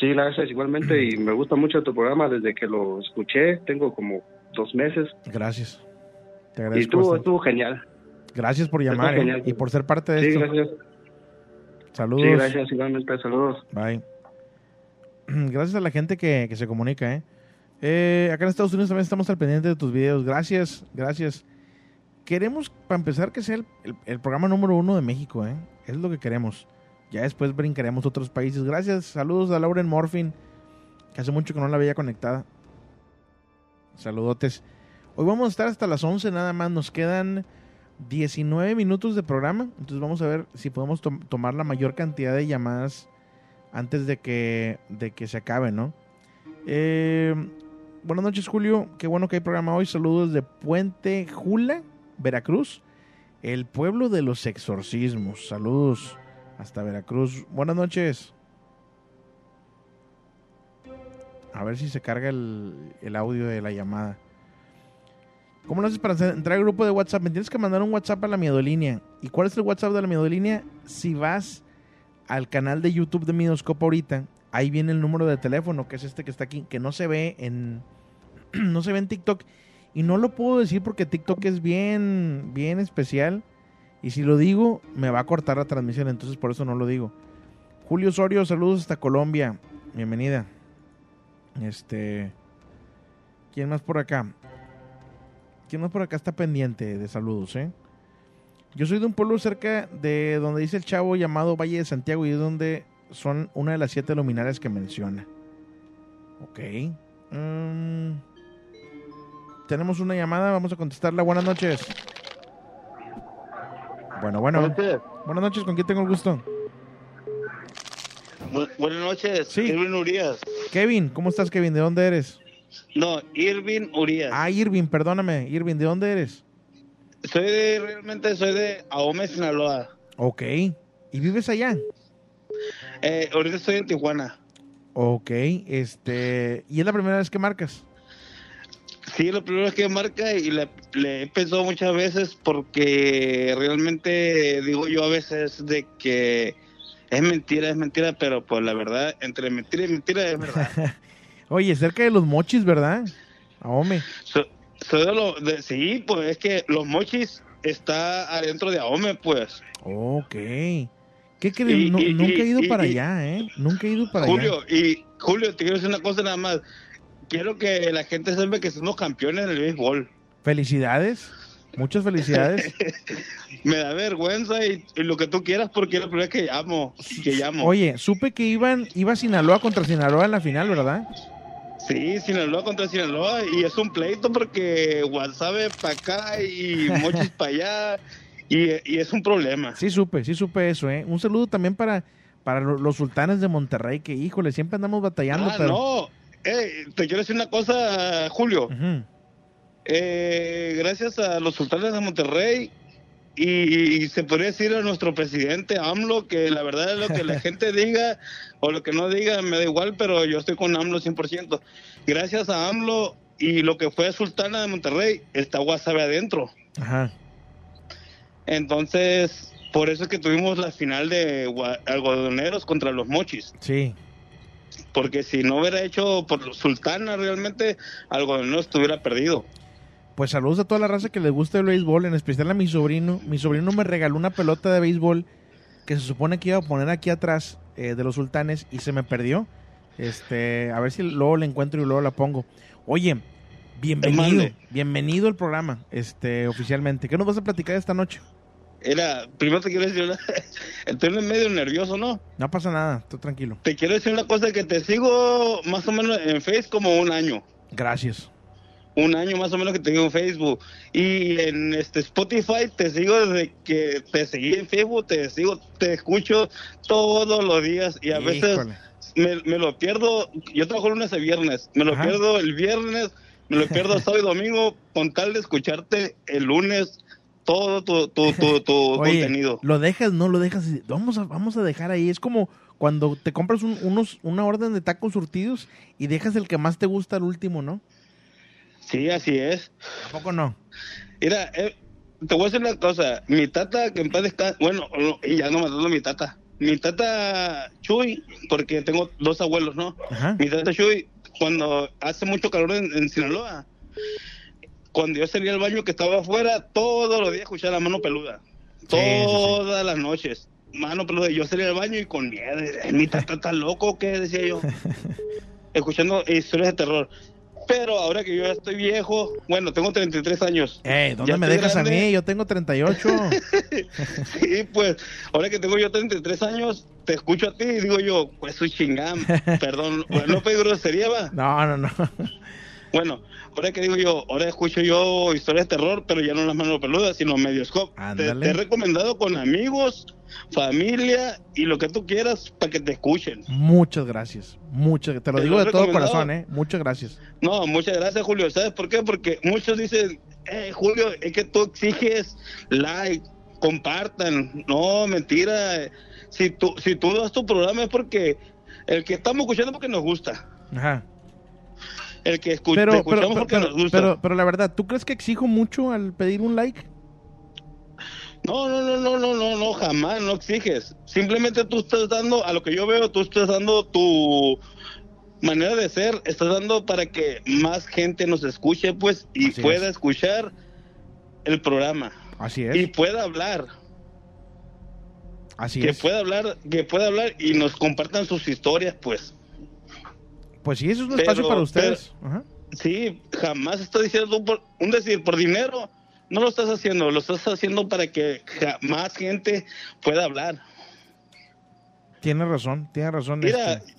Sí, gracias igualmente y me gusta mucho tu programa desde que lo escuché, tengo como dos meses Gracias. Te y agradezco. estuvo, bastante. estuvo genial. Gracias por llamar ¿eh? y por ser parte de Sí, esto. gracias. Saludos. Sí, gracias igualmente, saludos. Bye. Gracias a la gente que, que se comunica, ¿eh? Eh, Acá en Estados Unidos también estamos al pendiente de tus videos. Gracias, gracias. queremos, para empezar, que sea el, el- el programa número uno de México, ¿eh? Es lo que queremos. Ya después brincaremos otros países. Gracias, saludos a Lauren Morfin, que hace mucho que no la veía conectada. Saludotes. Hoy vamos a estar hasta las 11 nada más. Nos quedan 19 minutos de programa. Entonces vamos a ver si podemos tom- tomar la mayor cantidad de llamadas antes de que, de que se acabe, ¿no? Eh, buenas noches, Julio. Qué bueno que hay programa hoy. Saludos de Puente Jula, Veracruz. El pueblo de los exorcismos. Saludos hasta Veracruz. Buenas noches. A ver si se carga el, audio de la llamada. ¿Cómo lo haces para entrar al grupo de WhatsApp? Me tienes que mandar un WhatsApp a la Miedolínea. ¿Y cuál es el WhatsApp de la Miedolínea? Si vas al canal de YouTube de Midoscope ahorita, ahí viene el número de teléfono, que es este que está aquí, que no se ve en no se ve en TikTok y no lo puedo decir porque TikTok es bien bien especial y si lo digo me va a cortar la transmisión, entonces por eso no lo digo. Julio Osorio, saludos hasta Colombia. Bienvenida. Este ¿Quién más por acá? ¿Quién más por acá está pendiente de saludos, eh? Yo soy de un pueblo cerca de donde dice el chavo llamado Valle de Santiago y es donde son una de las siete luminarias que menciona. Ok. Mm, tenemos una llamada, vamos a contestarla. Buenas noches. Bueno, bueno. Buenas noches, ¿con quién tengo el gusto? Bu- buenas noches, Sí. Irving Urias. Kevin, ¿cómo estás, Kevin? ¿De dónde eres? No, Irving Urias. Ah, Irving, perdóname. Irving, ¿de dónde eres? Soy de, realmente soy de Ahome, Sinaloa. Ok. ¿Y vives allá? Eh, ahorita estoy en Tijuana. Ok, este... ¿Y es la primera vez que marcas? Sí, lo primero es que marca y le, le he pensado muchas veces porque realmente digo yo a veces de que es mentira, es mentira, pero pues la verdad, entre mentira y mentira es verdad. Oye, cerca de los mochis, ¿verdad? Ahome. So- soy de lo- de- sí, pues es que los mochis está adentro de Ahome, pues. Ok. ¿Qué crees? Y- nunca he ido y- para y- allá, ¿eh? Nunca he ido para Julio, allá. y Julio, te quiero decir una cosa nada más. Quiero que la gente sepa que somos campeones del béisbol. Felicidades. Muchas felicidades. Me da vergüenza y, y lo que tú quieras porque es la primera que llamo. Que llamo. Oye, supe que iban, iba Sinaloa contra Sinaloa en la final, ¿verdad? Sí, Sinaloa contra Sinaloa y es un pleito porque Guasave para acá y Mochis para allá y, y es un problema. Sí supe, sí supe eso, ¿eh? Un saludo también para, para lo- los sultanes de Monterrey, que híjole, siempre andamos batallando, Ah, pero... no. Eh, te quiero decir una cosa, Julio. Ujú. Eh, gracias a los sultanes de Monterrey y, y se podría decir a nuestro presidente AMLO que la verdad es lo que la gente diga o lo que no diga me da igual, pero yo estoy con AMLO 100%. Gracias a AMLO y lo que fue Sultana de Monterrey está Guasave adentro. Ajá. Entonces, por eso es que tuvimos la final de algodoneros contra los mochis. Sí. Porque si no hubiera hecho por Sultana realmente, algodoneros estuviera perdido. Pues saludos a toda la raza que les gusta el béisbol, en especial a mi sobrino. Mi sobrino me regaló una pelota de béisbol que se supone que iba a poner aquí atrás eh, de los sultanes y se me perdió. Este, a ver si luego la encuentro y luego la pongo. Oye, bienvenido, bienvenido al programa, este, oficialmente. ¿Qué nos vas a platicar esta noche? Era, primero te quiero decir, una- estoy medio nervioso, ¿no? No pasa nada, estoy tranquilo. Te quiero decir una cosa que te sigo más o menos en Face como un año. Gracias. Un año más o menos que te sigo en Facebook. Y en este Spotify te sigo desde que te seguí en Facebook, te sigo, te escucho todos los días y a veces me, me lo pierdo. Yo trabajo lunes a viernes, me lo Ajá. pierdo el viernes, me lo pierdo sábado y domingo con tal de escucharte el lunes todo tu, tu, tu, tu Oye, contenido. lo dejas, no lo dejas. Vamos a, vamos a dejar ahí. Es como cuando te compras un- unos, una orden de tacos surtidos y dejas el que más te gusta al último, ¿no? Sí, así es. ¿A poco no? Mira, eh, te voy a decir una cosa. Mi tata, que en paz descanse, bueno, no, y ya no matando a mi tata. Mi tata Chuy, porque tengo dos abuelos, ¿no? Ajá. Mi tata Chuy, cuando hace mucho calor en, en Sinaloa, cuando yo salía al baño que estaba afuera, todos los días escuchaba la mano peluda. Todas las noches. Mano peluda. Yo salía al baño y con miedo. "Ay, Mi tata está loco, ¿qué? Decía yo. Escuchando historias de terror. Pero ahora que yo ya estoy viejo, bueno, tengo 33 años. Eh, ¿dónde Ya me dejas a grande. mí? Yo tengo 38. Sí, pues, ahora que tengo yo 33 años, te escucho a ti y digo yo, pues soy chingam. Perdón, no pedí grosería, va. no, no, no. Bueno, ahora que digo yo, ahora escucho yo historias de terror, pero ya no las manos peludas, sino medioscope. Te, te he recomendado con amigos, familia y lo que tú quieras para que te escuchen. Muchas gracias. Muchas, te lo Te digo lo de todo corazón, ¿eh? Muchas gracias. No, muchas gracias, Julio. ¿Sabes por qué? Porque muchos dicen, eh, Julio, es que tú exiges like, compartan. No, mentira. Si tú, si tú das tu programa es porque el que estamos escuchando es porque nos gusta. Ajá. El que escu- te Pero, escuchamos pero, porque nos gusta. pero, pero la verdad, ¿tú crees que exijo mucho al pedir un like? No, no, no, no, no, no, no, jamás, no exiges. Simplemente tú estás dando, a lo que yo veo, tú estás dando tu manera de ser, estás dando para que más gente nos escuche, pues, y Así pueda es. escuchar el programa. Así es. Y pueda hablar, Así que es. pueda hablar, que pueda hablar y nos compartan sus historias, pues. Pues sí, eso es un Pero- espacio para ustedes. Ajá. Sí, jamás estás diciendo por un decir por dinero, no lo estás haciendo, lo estás haciendo para que más gente pueda hablar. Tienes razón, tienes razón. Mira, este,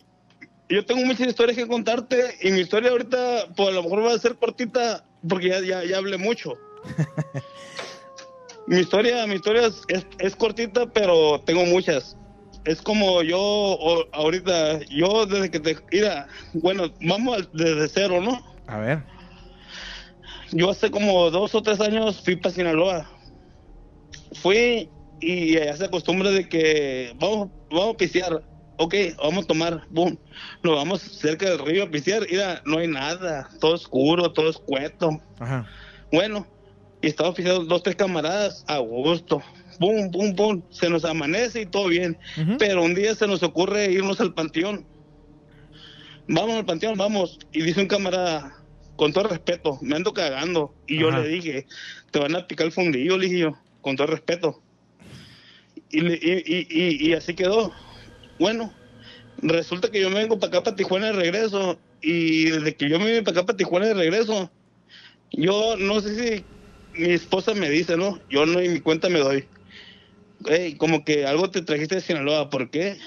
yo tengo muchas historias que contarte y mi historia ahorita, pues a lo mejor va a ser cortita porque ya, ya, ya hablé mucho. mi historia, mi historia es, es, es cortita, pero tengo muchas. Es como yo o- ahorita, yo desde que te... Mira, bueno, vamos desde cero, ¿no? A ver. Yo hace como dos o tres años fui para Sinaloa. Fui y allá se acostumbra de que vamos, vamos a pistear. Ok, vamos a tomar. Boom. Nos vamos cerca del río a pistear. Mira, no hay nada. Todo oscuro, todo escueto. Ajá. Bueno, y estamos pisteando dos, tres camaradas a gusto. Boom, boom, boom. Se nos amanece y todo bien. Pero un día se nos ocurre irnos al panteón. Vamos al panteón, vamos. Y dice un camarada, con todo respeto, me ando cagando. Y yo le dije, te van a picar el fundillo, le dije yo, con todo respeto. Y, y, y, y, y así quedó. Bueno, resulta que yo me vengo para acá, para Tijuana de regreso. Y desde que yo me vine para acá, para Tijuana de regreso, yo no sé si mi esposa me dice, ¿no? Yo no, en mi cuenta me doy. Ey, como que algo te trajiste de Sinaloa, ¿por qué?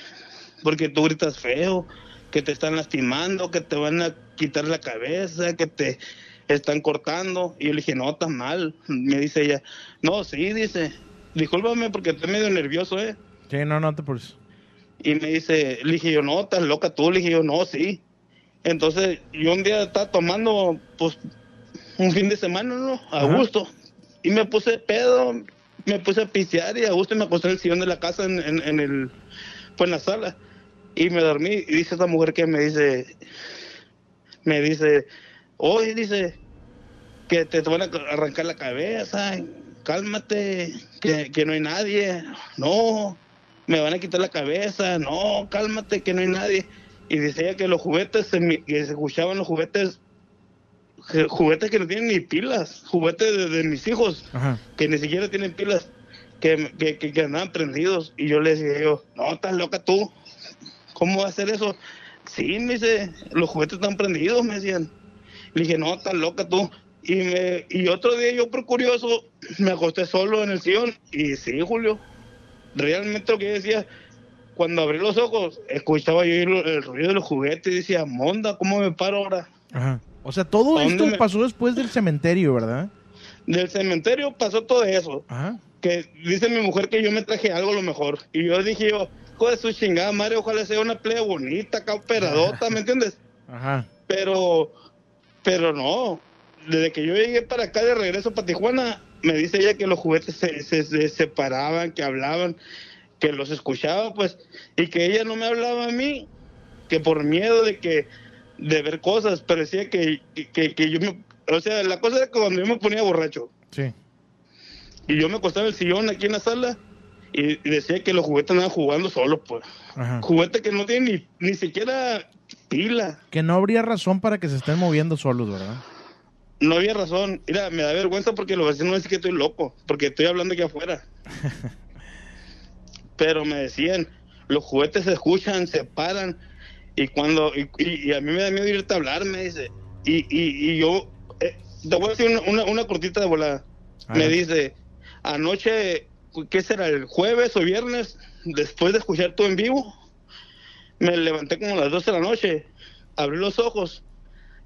Porque tú gritas feo, que te están lastimando, que te van a quitar la cabeza, que te están cortando. Y yo le dije, no, estás mal. Me dice ella, no, sí, dice, discúlpame porque estoy medio nervioso, ¿eh? Sí, no, no te pues. Y me dice, le dije yo, no, estás loca tú, le dije yo, no, sí. Entonces, yo un día estaba tomando, pues, un fin de semana, ¿no? A Ajá. gusto. Y me puse pedo, me puse a pisear y a gusto me acosté en el sillón de la casa, en, en- el, pues, en la sala. Y me dormí y dice esta mujer que me dice, me dice, oye, dice, que te van a arrancar la cabeza, cálmate, que, que no hay nadie, no, me van a quitar la cabeza, no, cálmate, que no hay nadie. Y decía que los juguetes, se, que se escuchaban los juguetes, ju- juguetes que no tienen ni pilas, juguetes de, de mis hijos, Ajá. que ni siquiera tienen pilas, que, que, que, que andaban prendidos. Y yo le decía yo, no, estás loca tú, ¿cómo va a hacer eso? Sí, me dice, los juguetes están prendidos, me decían. Le dije, no, estás loca tú. Y, me, y otro día yo por curioso me acosté solo en el sillón y sí, Julio, realmente lo que yo decía, cuando abrí los ojos, escuchaba yo el, el ruido de los juguetes y decía, monda, ¿cómo me paro ahora? Ajá. O sea, todo ¿A dónde esto me- pasó después del cementerio, ¿verdad? Del cementerio pasó todo eso. Ajá. Que dice mi mujer que yo me traje algo a lo mejor. Y yo dije yo, hijo de su chingada madre, ojalá sea una playa bonita, acá operadota, ¿me entiendes? Ajá. Pero, pero no. Desde que yo llegué para acá de regreso para Tijuana, me dice ella que los juguetes se, se, se separaban, que hablaban, que los escuchaba, pues, y que ella no me hablaba a mí, que por miedo de que, de ver cosas, parecía que, que, que- que yo me, o sea, la cosa era que cuando yo me ponía borracho, Sí. y yo me acostaba en el sillón aquí en la sala, y, y decía que los juguetes andaban jugando solos, pues. Ajá. Juguetes que no tienen ni, ni siquiera pila. Que no habría razón para que se estén moviendo solos, ¿verdad? No había razón. Mira, me da vergüenza porque los vecinos dicen que estoy loco, porque estoy hablando aquí afuera. Pero me decían, los juguetes se escuchan, se paran, y cuando, y, y- y a mí me da miedo irte a hablar, me dice, Y, y, y yo, eh, te voy a decir una, una, una cortita de volada. Me dice, anoche, ¿qué será? ¿El jueves o viernes? Después de escuchar todo en vivo, me levanté como a las 12 de la noche, abrí los ojos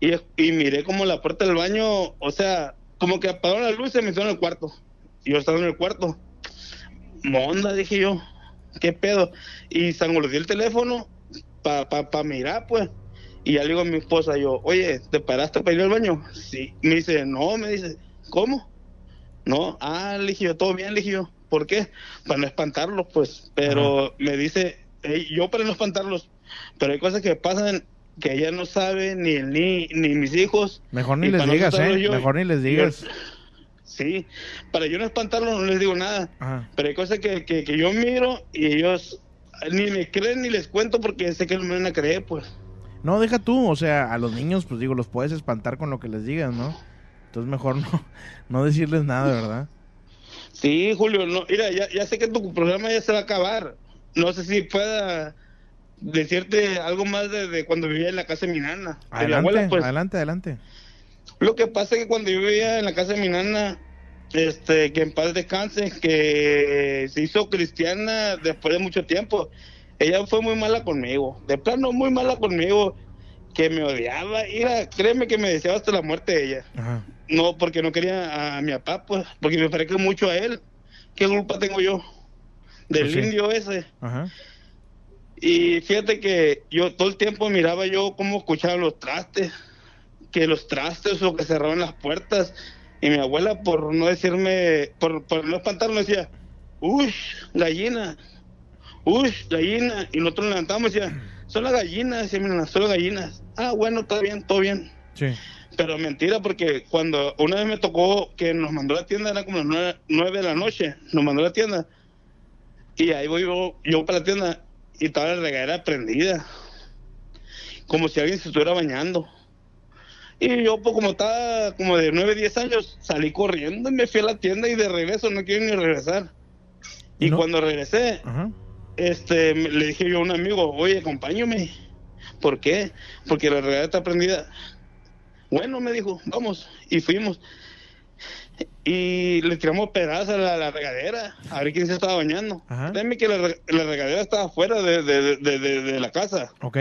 y, y miré como la puerta del baño, o sea, como que apagaron la luz y metió en el cuarto. Y yo estaba en el cuarto. Monda, dije yo, ¿qué pedo? Y sangolotí el teléfono para pa, pa mirar, pues. Y ya le digo a mi esposa, yo, oye, ¿te paraste para ir al baño? Sí. Me dice, no, me dice, ¿cómo? No, ah, le dije yo, todo bien, le dije yo. ¿Por qué? Para no espantarlos, pues. Pero me dice, "Ey, yo para no espantarlos. Pero hay cosas que pasan que ella no sabe, ni él, ni, ni mis hijos. Mejor ni les no digas, ¿eh? yo- Mejor ni les yo- digas. Sí, para yo no espantarlos no les digo nada. Ajá. Pero hay cosas que, que, que yo miro y ellos ni me creen ni les cuento porque sé que no me van a creer, pues. No, deja tú, o sea, a los niños, pues digo, los puedes espantar con lo que les digas, ¿no? Entonces mejor no, no decirles nada, ¿verdad? Sí, Julio, no, mira, ya, ya sé que tu programa ya se va a acabar. No sé si pueda decirte algo más de, de cuando vivía en la casa de mi nana. De mi Adelante, abuela, pues. adelante, adelante. Lo que pasa es que cuando yo vivía en la casa de mi nana, este, que en paz descanse, que se hizo cristiana después de mucho tiempo, ella fue muy mala conmigo, de plano muy mala conmigo, que me odiaba, mira, créeme que me deseaba hasta la muerte de ella. Ajá. No, porque no quería a mi papá, pues, porque me parece mucho a él. ¿Qué culpa tengo yo? Del sí. indio ese. Ajá. Y fíjate que yo todo el tiempo miraba yo cómo escuchaban los trastes, que los trastes o que cerraban las puertas. Y mi abuela, por no decirme, por, por no espantarme, decía, uy, gallina, uy, gallina. Y nosotros nos levantamos y decía, son las gallinas, decía mi nana, son las gallinas. Ah, bueno, está bien, todo bien. Sí. Pero mentira, porque cuando una vez me tocó que nos mandó a la tienda, era como las nueve, nueve de la noche, nos mandó a la tienda. Y ahí voy yo, yo para la tienda y estaba la regadera prendida. Como si alguien se estuviera bañando. Y yo, pues como estaba como de 9, 10 años, salí corriendo y me fui a la tienda y de regreso no quiero ni regresar. Y cuando regresé, Ajá. este, le dije yo a un amigo, oye, acompáñame. ¿Por qué? Porque la regadera está prendida. Bueno, me dijo, vamos. Y fuimos. Y le tiramos pedazos a la, la regadera, a ver quién se estaba bañando. Créeme que la, la regadera estaba afuera de, de- de- de- de la casa. Ok.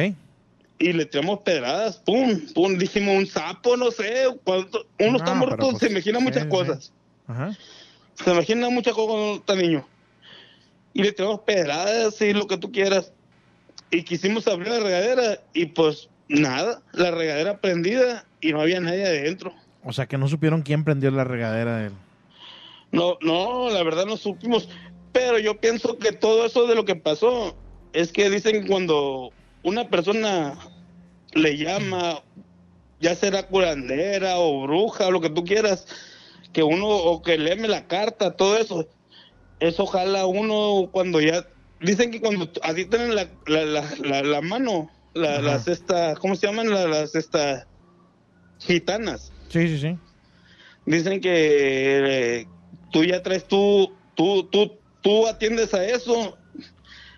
Y le tiramos pedradas, pum, pum, dijimos un sapo, no sé, cuánto. Uno está muerto, pues, se imagina muchas cosas. Ajá. Se imagina muchas cosas cuando está niño. Y le tiramos pedradas y lo que tú quieras. Y quisimos abrir la regadera y pues nada, la regadera prendida y no había nadie adentro. O sea, que no supieron quién prendió la regadera de él. No, no, la verdad no supimos. Pero yo pienso que todo eso de lo que pasó es que dicen cuando una persona le llama, ya será curandera o bruja o lo que tú quieras, que uno o que leeme la carta, todo eso, eso jala a uno cuando ya dicen que cuando t- así tienen la, la, la, la, la mano, las estas, ¿cómo se llaman? La- las estas gitanas Sí, sí, sí. dicen que eh, tú ya traes tú, tú, tú, tú atiendes a eso,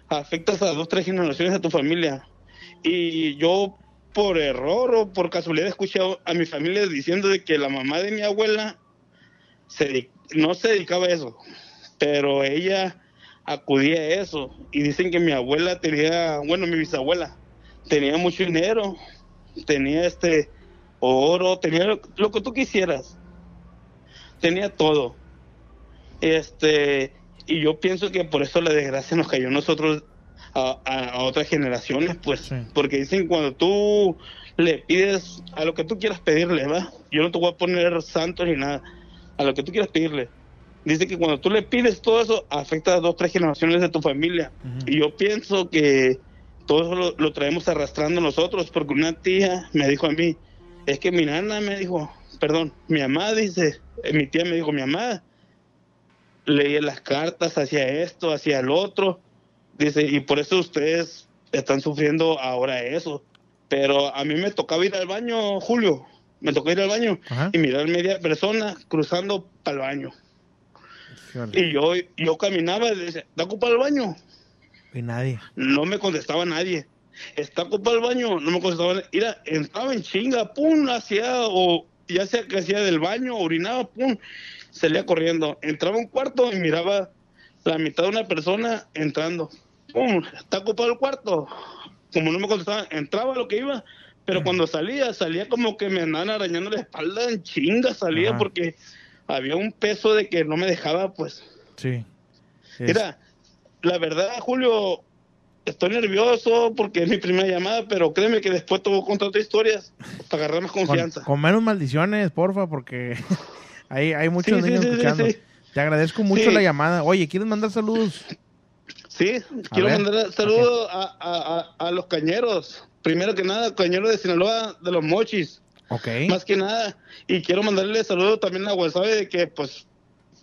afectas a dos, tres generaciones de tu familia. Y yo por error o por casualidad escuché a, mi familia diciendo de que la mamá de mi abuela se, no se dedicaba a eso, pero ella acudía a eso. Y dicen que mi abuela tenía, bueno, mi bisabuela tenía mucho dinero, tenía este oro, tenía lo, lo que tú quisieras tenía todo. Este, y yo pienso que por eso la desgracia nos cayó a nosotros a, otras generaciones, pues, porque dicen cuando tú le pides a lo que tú quieras pedirle, ¿va? Yo no te voy a poner santo ni nada, a lo que tú quieras pedirle. Dice que cuando tú le pides todo eso, afecta a dos, tres generaciones de tu familia. Y yo pienso que todo eso lo, lo traemos arrastrando nosotros, porque una tía me dijo a mí, es que mi nana me dijo, perdón, mi mamá dice, eh, mi tía me dijo, mi mamá leía las cartas hacia esto, hacia el otro, dice, y por eso ustedes están sufriendo ahora eso. Pero a mí me tocaba ir al baño, Julio, me tocó ir al baño y mirar media persona cruzando para el baño. Y yo, yo caminaba y decía, ¿te ocupa el baño? Y nadie. No me contestaba nadie. está ocupado el baño, no me contestaba, mira, entraba en chinga, pum, hacía, o ya sea que hacía del baño, orinaba, pum, salía corriendo, entraba a un cuarto y miraba la mitad de una persona entrando, pum, está ocupado el cuarto, como no me contestaba, entraba lo que iba, pero cuando salía, salía como que me andaban arañando la espalda en chinga, salía Ajá. porque había un peso de que no me dejaba, pues, Sí. Es- Mira, la verdad, Julio, estoy nervioso porque es mi primera llamada, pero créeme que después te voy a contar otras historias para agarrar más con, confianza. con menos maldiciones, porfa, porque hay, hay muchos Sí, sí, niños sí, sí, escuchando. sí. Te agradezco mucho Sí. la llamada. Oye, ¿quieres mandar saludos? Sí, quiero ver. mandar saludos a, a- a- a los cañeros. Primero que nada, cañeros de Sinaloa, de los mochis, Ok. más que nada. Y quiero mandarle saludos también a Guasave de que, pues,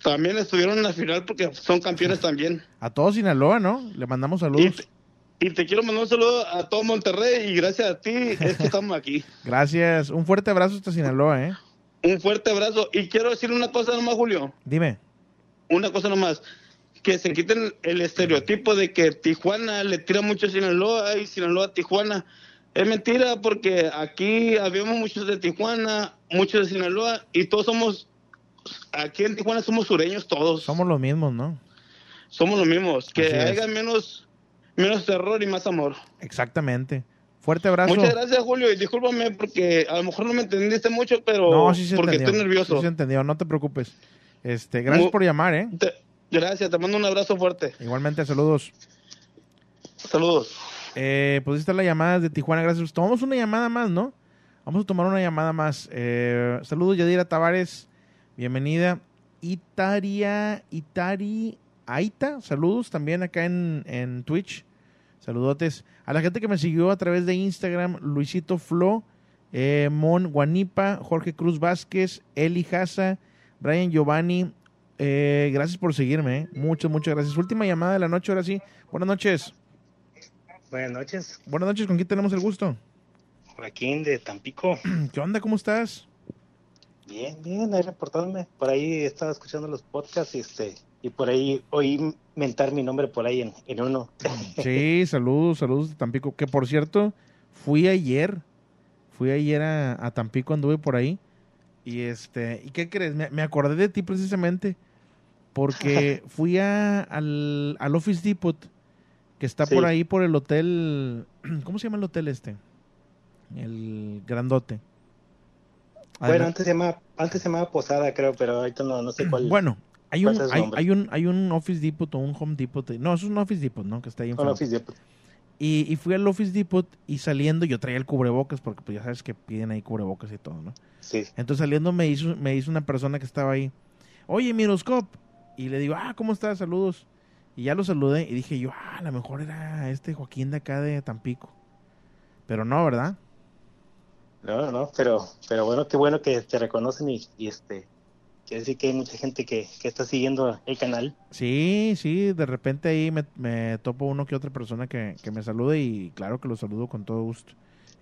también estuvieron en la final porque son campeones también. A todos Sinaloa, ¿no? Le mandamos saludos. Y te quiero mandar un saludo a todo Monterrey y gracias a ti es que estamos aquí. Gracias. Un fuerte abrazo hasta Sinaloa, ¿eh? Un fuerte abrazo. Y quiero decir una cosa nomás, Julio. Dime. Una cosa nomás. Que se quiten el estereotipo de que Tijuana le tira mucho a Sinaloa y Sinaloa a Tijuana. Es mentira porque aquí habíamos muchos de Tijuana, muchos de Sinaloa y todos somos, aquí en Tijuana somos sureños todos. Somos los mismos, ¿no? Somos los mismos. Que haya menos, menos terror y más amor. Exactamente. Fuerte abrazo. Muchas gracias, Julio, y discúlpame porque a lo mejor no me entendiste mucho, pero No, sí se porque entendió. estoy nervioso. Sí se entendió, no te preocupes. Este, gracias Mu- por llamar, ¿eh? Te- gracias, te mando un abrazo fuerte. Igualmente, saludos. Saludos. Eh, pues esta es la llamada de Tijuana, gracias. Tomamos una llamada más, ¿no? Vamos a tomar una llamada más. Eh, saludos, Yadira Tavares. Bienvenida. Itaria, Itari, Aita. Saludos también acá en, en Twitch. Saludotes. A la gente que me siguió a través de Instagram, Luisito Flo, eh, Mon Guanipa, Jorge Cruz Vázquez, Eli Jaza, Brian Giovanni. Eh, gracias por seguirme. ¿eh? Muchas, muchas gracias. Última llamada de la noche, ahora sí. Buenas noches. Buenas noches, Buenas noches, ¿con quién tenemos el gusto? Joaquín de Tampico. ¿Qué onda? ¿Cómo estás? Bien, bien, ahí reportándome. Por ahí estaba escuchando los podcasts y, este, y por ahí oí mentar mi nombre por ahí en, en uno. Sí, saludos, saludos de Tampico. Que por cierto, fui ayer, fui ayer a, a Tampico, anduve por ahí. Y este, ¿y qué crees? Me, me acordé de ti precisamente porque fui a, al, al Office Depot, que está por ahí por el hotel, ¿cómo se llama el hotel este? El grandote. Bueno, antes se llamaba, antes se llamaba Posada, creo, pero ahorita no, no sé cuál. Bueno, hay un, hay, un, hay un Office Depot o un Home Depot. No, es un Office Depot, ¿no? Que está ahí Un enfrente. Office Depot. Y, y fui al Office Depot y saliendo yo traía el cubrebocas porque pues ya sabes que piden ahí cubrebocas y todo, ¿no? Sí. Entonces saliendo me hizo, me hizo una persona que estaba ahí, oye, Miroscop. Y le digo, ah, ¿cómo estás? Saludos. Y ya lo saludé y dije yo, ah, a lo mejor era este Joaquín de acá de Tampico. Pero no, ¿verdad? No, no, pero, pero bueno, qué bueno que te reconocen y, y este, quiere decir que hay mucha gente que, que está siguiendo el canal. Sí, sí, de repente ahí me, me topo uno que otra persona que, que me salude y claro que lo saludo con todo gusto.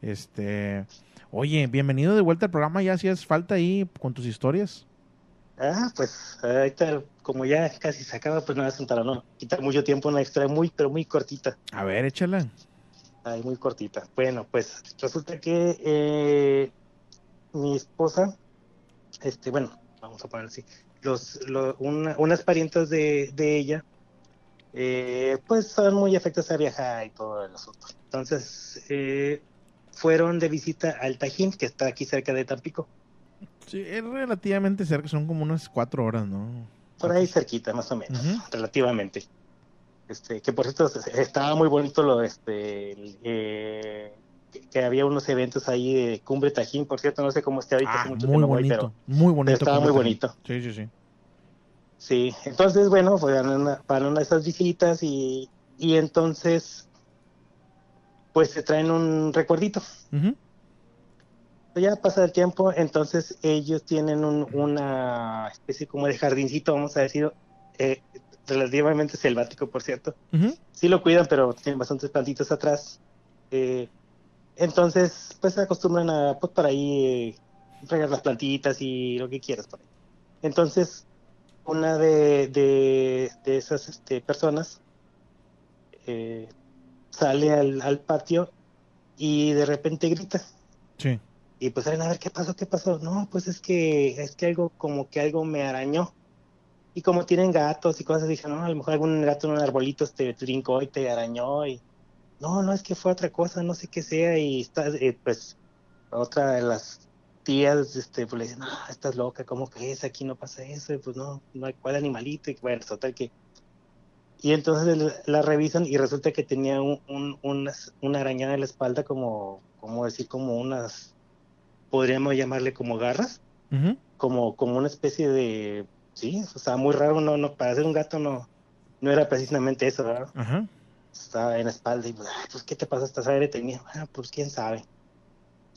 Este, oye, bienvenido de vuelta al programa, ya hacías falta ahí con tus historias. Ah, pues ahorita como ya casi se acaba, pues no es para no quitar mucho tiempo, una extra muy, pero muy cortita. A ver, échala. Ay, muy cortita. Bueno, pues resulta que eh, mi esposa, este, bueno, vamos a poner así, los, lo- una- unas parientas de, de ella, eh, pues son muy afectas a viajar y todo el asunto. Entonces, eh, fueron de visita al Tajín, que está aquí cerca de Tampico. Sí, es relativamente cerca, son como unas cuatro horas, ¿no? Por ahí cerquita, más o menos, relativamente. Este, que por cierto estaba muy bonito lo este eh, que, había unos eventos ahí de Cumbre Tajín, por cierto, no sé cómo esté ahorita, hace mucho que Ah, Muy voy, bonito, pero muy bonito. estaba muy bonito. Sí, sí, sí. Sí, entonces bueno, fueron una, para una de esas visitas y, y entonces pues se traen un recuerdito. Ujú. Ya pasa el tiempo, entonces ellos tienen un- una especie como de jardincito, vamos a decir, eh, relativamente selvático, por cierto. Ujú. Sí lo cuidan, pero tienen bastantes plantitas atrás. Eh, entonces, pues se acostumbran a, pues por ahí, eh, regar las plantitas y lo que quieras por ahí. Entonces, una de, de, de esas este, personas eh, sale al, al patio y de repente grita. Sí. Y pues salen a ver qué pasó, qué pasó. No, pues es que es que algo como que algo me arañó. Y como tienen gatos y cosas, dije, no, a lo mejor algún gato en un arbolito te brincó y te arañó y no, no, es que fue otra cosa, no sé qué sea y está, eh, pues otra de las tías, este, pues le dicen, no, estás loca, ¿cómo crees? Aquí no pasa eso, pues no, no hay cuál animalito, y bueno, total que... Y entonces la revisan y resulta que tenía un, un, una arañada en la espalda como, como decir, como unas, podríamos llamarle como garras, como, como una especie de, sí, o sea, muy raro, no, no, para ser un gato no, no era precisamente eso, ¿verdad? Estaba en la espalda y pues, ay, pues ¿qué te pasa? ¿Estás aire tenía? Ah, pues quién sabe.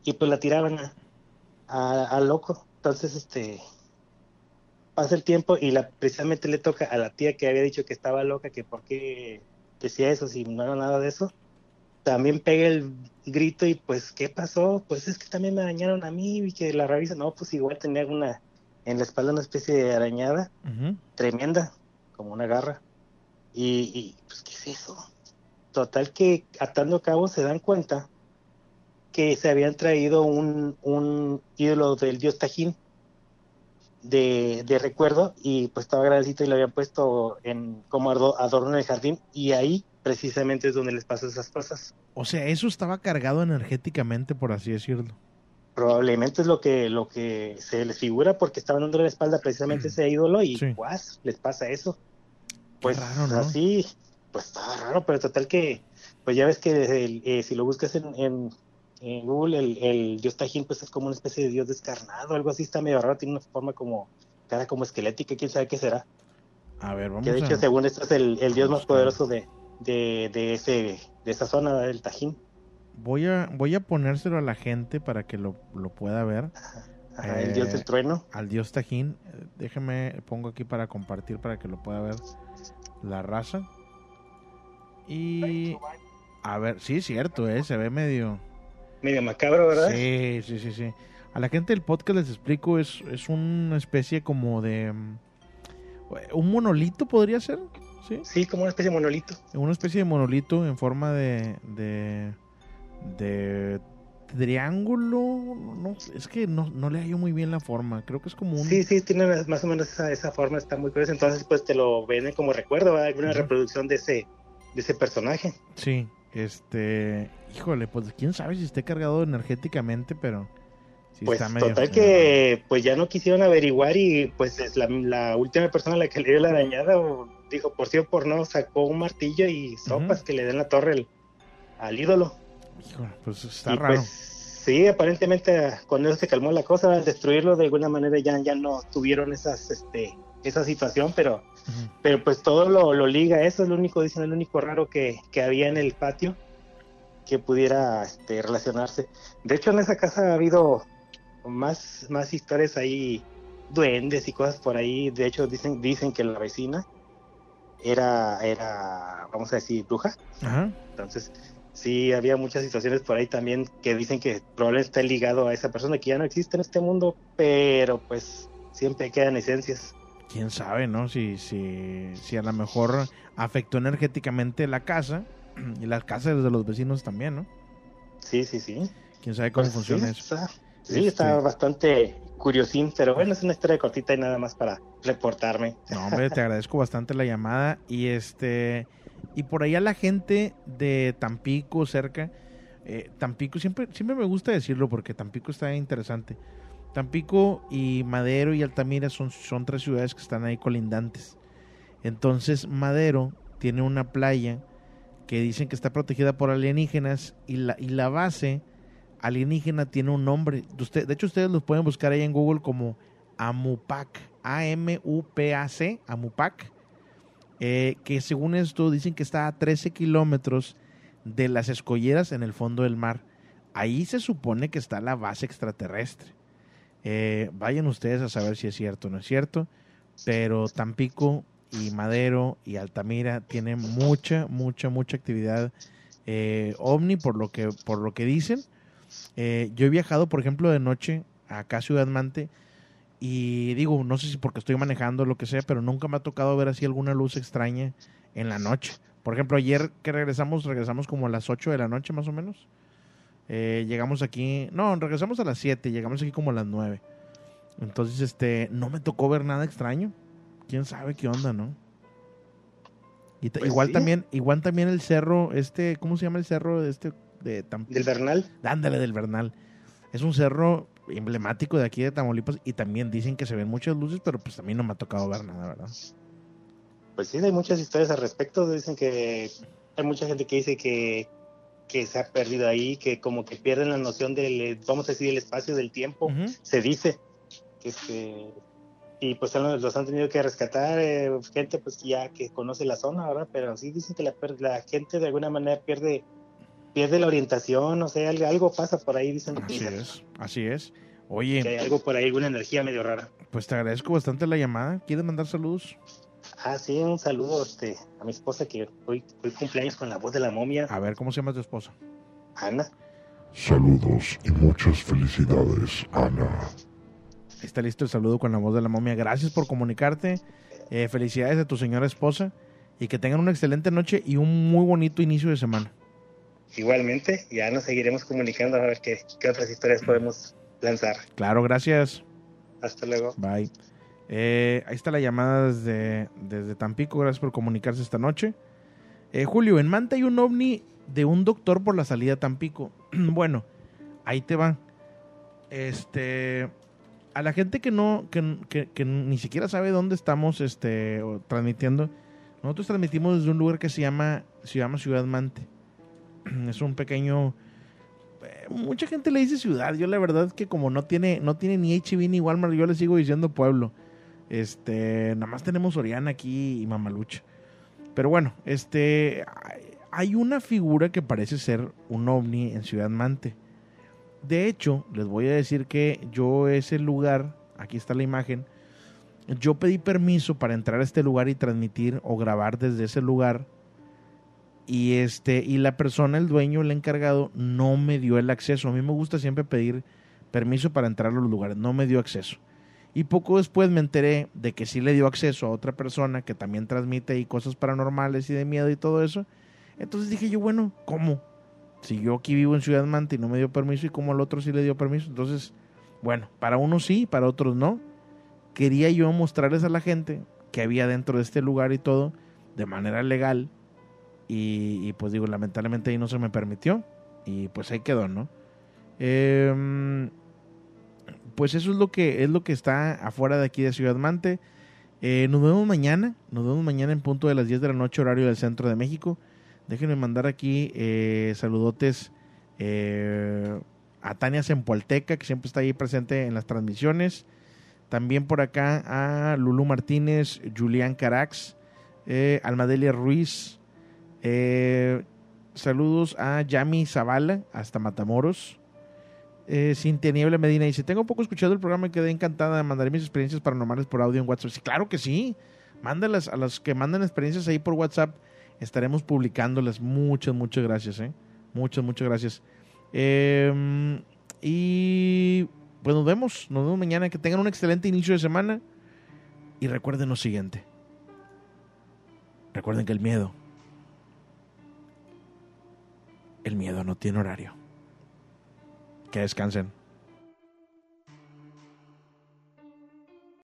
Y pues la tiraban a, a, a loco. Entonces, este, pasa el tiempo y la precisamente le toca a la tía que había dicho que estaba loca, que por qué decía eso si no era nada de eso. También pega el grito y pues, ¿qué pasó? Pues es que también me dañaron a mí y que la revisa, no, pues igual tenía una, en la espalda una especie de arañada tremenda, como una garra. Y, y, pues, ¿qué es eso? Total que atando cabos se dan cuenta que se habían traído un, un ídolo del dios Tajín de, de, recuerdo y pues estaba grandecito y lo habían puesto en como adorno en el jardín y ahí precisamente es donde les pasó esas cosas. O sea, eso estaba cargado energéticamente, por así decirlo. Probablemente es lo que lo que se les figura porque estaban dando la espalda precisamente ese ídolo y sí. les pasa eso. Pues raro, ¿no? así, pues estaba raro, pero total que pues ya ves que el, eh, si lo buscas en, en, en Google, el, el, dios Tajín pues es como una especie de dios descarnado, algo así, está medio raro, tiene una forma como, cara como esquelética, quién sabe qué será. A ver, vamos Que de hecho, a... según esto, es el, el dios más poderoso de, de, de, ese, de esa zona del Tajín. Voy a, voy a ponérselo a la gente para que lo, lo pueda ver. Ajá, el dios del trueno. Al dios Tajín. Déjeme, pongo aquí para compartir para que lo pueda ver la raza. Y... A ver, sí es cierto, ¿eh? Se ve medio medio macabro, ¿verdad? Sí, sí, sí, sí. A la gente del podcast les explico, es, es una especie como de... Un monolito podría ser, ¿sí? Sí, como una especie de monolito. Una especie de monolito en forma de... de, de triángulo, no, es que no, no le hallo muy bien la forma, creo que es como un... Sí, sí, tiene más o menos esa, esa forma, está muy curioso, entonces pues te lo ven como recuerdo, ¿verdad? una uh -huh. reproducción de ese, de ese personaje. Sí, este, híjole, pues quién sabe si esté cargado energéticamente, pero sí pues está medio, total que pues ya no quisieron averiguar y pues es la, la, última persona a la que le dio la arañada dijo por sí o por no sacó un martillo y sopas uh -huh. que le den la torre el, al ídolo. Híjole, pues está y raro. Pues, sí, aparentemente con eso se calmó la cosa, al destruirlo de alguna manera ya, ya no tuvieron esas, este, esa situación, pero, uh -huh. pero pues todo lo, lo, liga, eso es lo único, dicen, el único raro que, que había en el patio que pudiera este, relacionarse. De hecho, en esa casa ha habido más, más historias ahí, duendes y cosas por ahí. De hecho, dicen, dicen que la vecina era, era, vamos a decir, bruja. Ajá. Entonces, sí, había muchas situaciones por ahí también que dicen que probablemente está ligado a esa persona que ya no existe en este mundo, pero pues siempre quedan esencias. Quién sabe, ¿no? Si, si, si a lo mejor afectó energéticamente la casa y las casas de los vecinos también, ¿no? Sí, sí, sí. Quién sabe cómo pues funciona sí, eso. Está, sí, este... está bastante curiosín, pero bueno, es una historia cortita y nada más para reportarme. No, hombre, te agradezco bastante la llamada y este y por allá la gente de Tampico cerca eh, Tampico siempre siempre me gusta decirlo porque Tampico está interesante. Tampico y Madero y Altamira son, son tres ciudades que están ahí colindantes. Entonces Madero tiene una playa que dicen que está protegida por alienígenas y la, y la base alienígena tiene un nombre. Usted, de hecho, ustedes los pueden buscar ahí en Google como Amupac, A-M-U-P-A-C, Amupac, eh, que según esto dicen que está a 13 kilómetros de las escolleras en el fondo del mar. Ahí se supone que está la base extraterrestre. Eh, vayan ustedes a saber si es cierto o no es cierto, pero Tampico y Madero y Altamira tienen mucha, mucha, mucha actividad eh, ovni por lo que, por lo que dicen. Eh, yo he viajado, por ejemplo, de noche acá a Ciudad Mante y digo, no sé si porque estoy manejando o lo que sea, pero nunca me ha tocado ver así alguna luz extraña en la noche. Por ejemplo, ayer que regresamos, regresamos como a las 8 de la noche más o menos. Eh, llegamos aquí, no, regresamos a las 7, llegamos aquí como a las 9. Entonces, este, no me tocó ver nada extraño. Quién sabe qué onda, ¿no? Y Pues igual sí. también, igual también el cerro, este, ¿cómo se llama el cerro de este de Tampico? ¿Del Bernal? Ándale, del Bernal. Es un cerro emblemático de aquí de Tamaulipas y también dicen que se ven muchas luces, pero pues a mí no me ha tocado ver nada, ¿verdad? Pues sí, hay muchas historias al respecto. Dicen que hay mucha gente que dice que, que se ha perdido ahí, que como que pierden la noción del, vamos a decir, el espacio del tiempo. Se dice que este y pues los han tenido que rescatar eh, gente pues ya que conoce la zona, ¿verdad? Pero sí dicen que la, la gente de alguna manera pierde pierde la orientación, o sea, algo, pasa por ahí, dicen Así es, así es. que hay Oye, algo por ahí, alguna energía medio rara. pues te agradezco bastante la llamada. ¿Quieres mandar saludos? Ah, sí, un saludo este, a mi esposa que hoy, hoy cumpleaños con la voz de la momia, A ver, ¿cómo se llama tu esposa? Ana. Saludos y muchas felicidades, Ana. Está listo el saludo con la voz de la momia. Gracias por comunicarte. Eh, felicidades a tu señora esposa. Y que tengan una excelente noche y un muy bonito inicio de semana. Igualmente, ya nos seguiremos comunicando a ver qué, qué otras historias podemos lanzar. Claro, gracias. Hasta luego. Bye. Eh, ahí está la llamada desde, desde Tampico. Gracias por comunicarse esta noche. Eh, Julio, en Manta hay un ovni de un doctor por la salida a Tampico. bueno, ahí te va. Este. A la gente que no, que, que- que ni siquiera sabe dónde estamos este, transmitiendo, nosotros transmitimos desde un lugar que se llama, se llama Ciudad Mante. Es un pequeño eh, mucha gente le dice ciudad. Yo la verdad que como no tiene, no tiene ni HB ni Walmart, yo le sigo diciendo pueblo. Este, nada más tenemos Oriana aquí y Mamalucha. Pero bueno, este, hay una figura que parece ser un ovni en Ciudad Mante. De hecho, les voy a decir que yo ese lugar, aquí está la imagen, yo pedí permiso para entrar a este lugar y transmitir o grabar desde ese lugar y este y la persona el dueño el encargado no me dio el acceso. A mí me gusta siempre pedir permiso para entrar a los lugares. No me dio acceso. Y poco después me enteré de que sí le dio acceso a otra persona que también transmite ahí cosas paranormales y de miedo y todo eso. Entonces dije yo bueno cómo si yo aquí vivo en Ciudad Mante y no me dio permiso y como al otro sí le dio permiso entonces bueno para unos sí para otros no. Quería yo mostrarles a la gente que había dentro de este lugar y todo de manera legal y, pues digo, lamentablemente ahí no se me permitió. Y pues ahí quedó, ¿no? Em, pues eso es lo que es lo que está afuera de aquí de Ciudad Mante. Eh, nos vemos mañana. Nos vemos mañana en punto de las 10 de la noche, horario del centro de México. Déjenme mandar aquí eh, saludotes eh, a Tania Zempoalteca, que siempre está ahí presente en las transmisiones. También por acá a Lulu Martínez, Julián Carax, eh, Almadelia Ruiz, eh, saludos a Yami Zavala, hasta Matamoros. Eh, Cintia Niebla Medina dice: Tengo poco escuchado el programa y quedé encantada de mandar mis experiencias paranormales por audio en WhatsApp. Sí, claro que sí. Mándalas a los que mandan experiencias ahí por WhatsApp. Estaremos publicándolas. Muchas, muchas gracias. ¿eh? Muchas, muchas gracias. Eh, y pues nos vemos. Nos vemos mañana. Que tengan un excelente inicio de semana. Y recuerden lo siguiente. Recuerden que el miedo el miedo no tiene horario. Que descansen.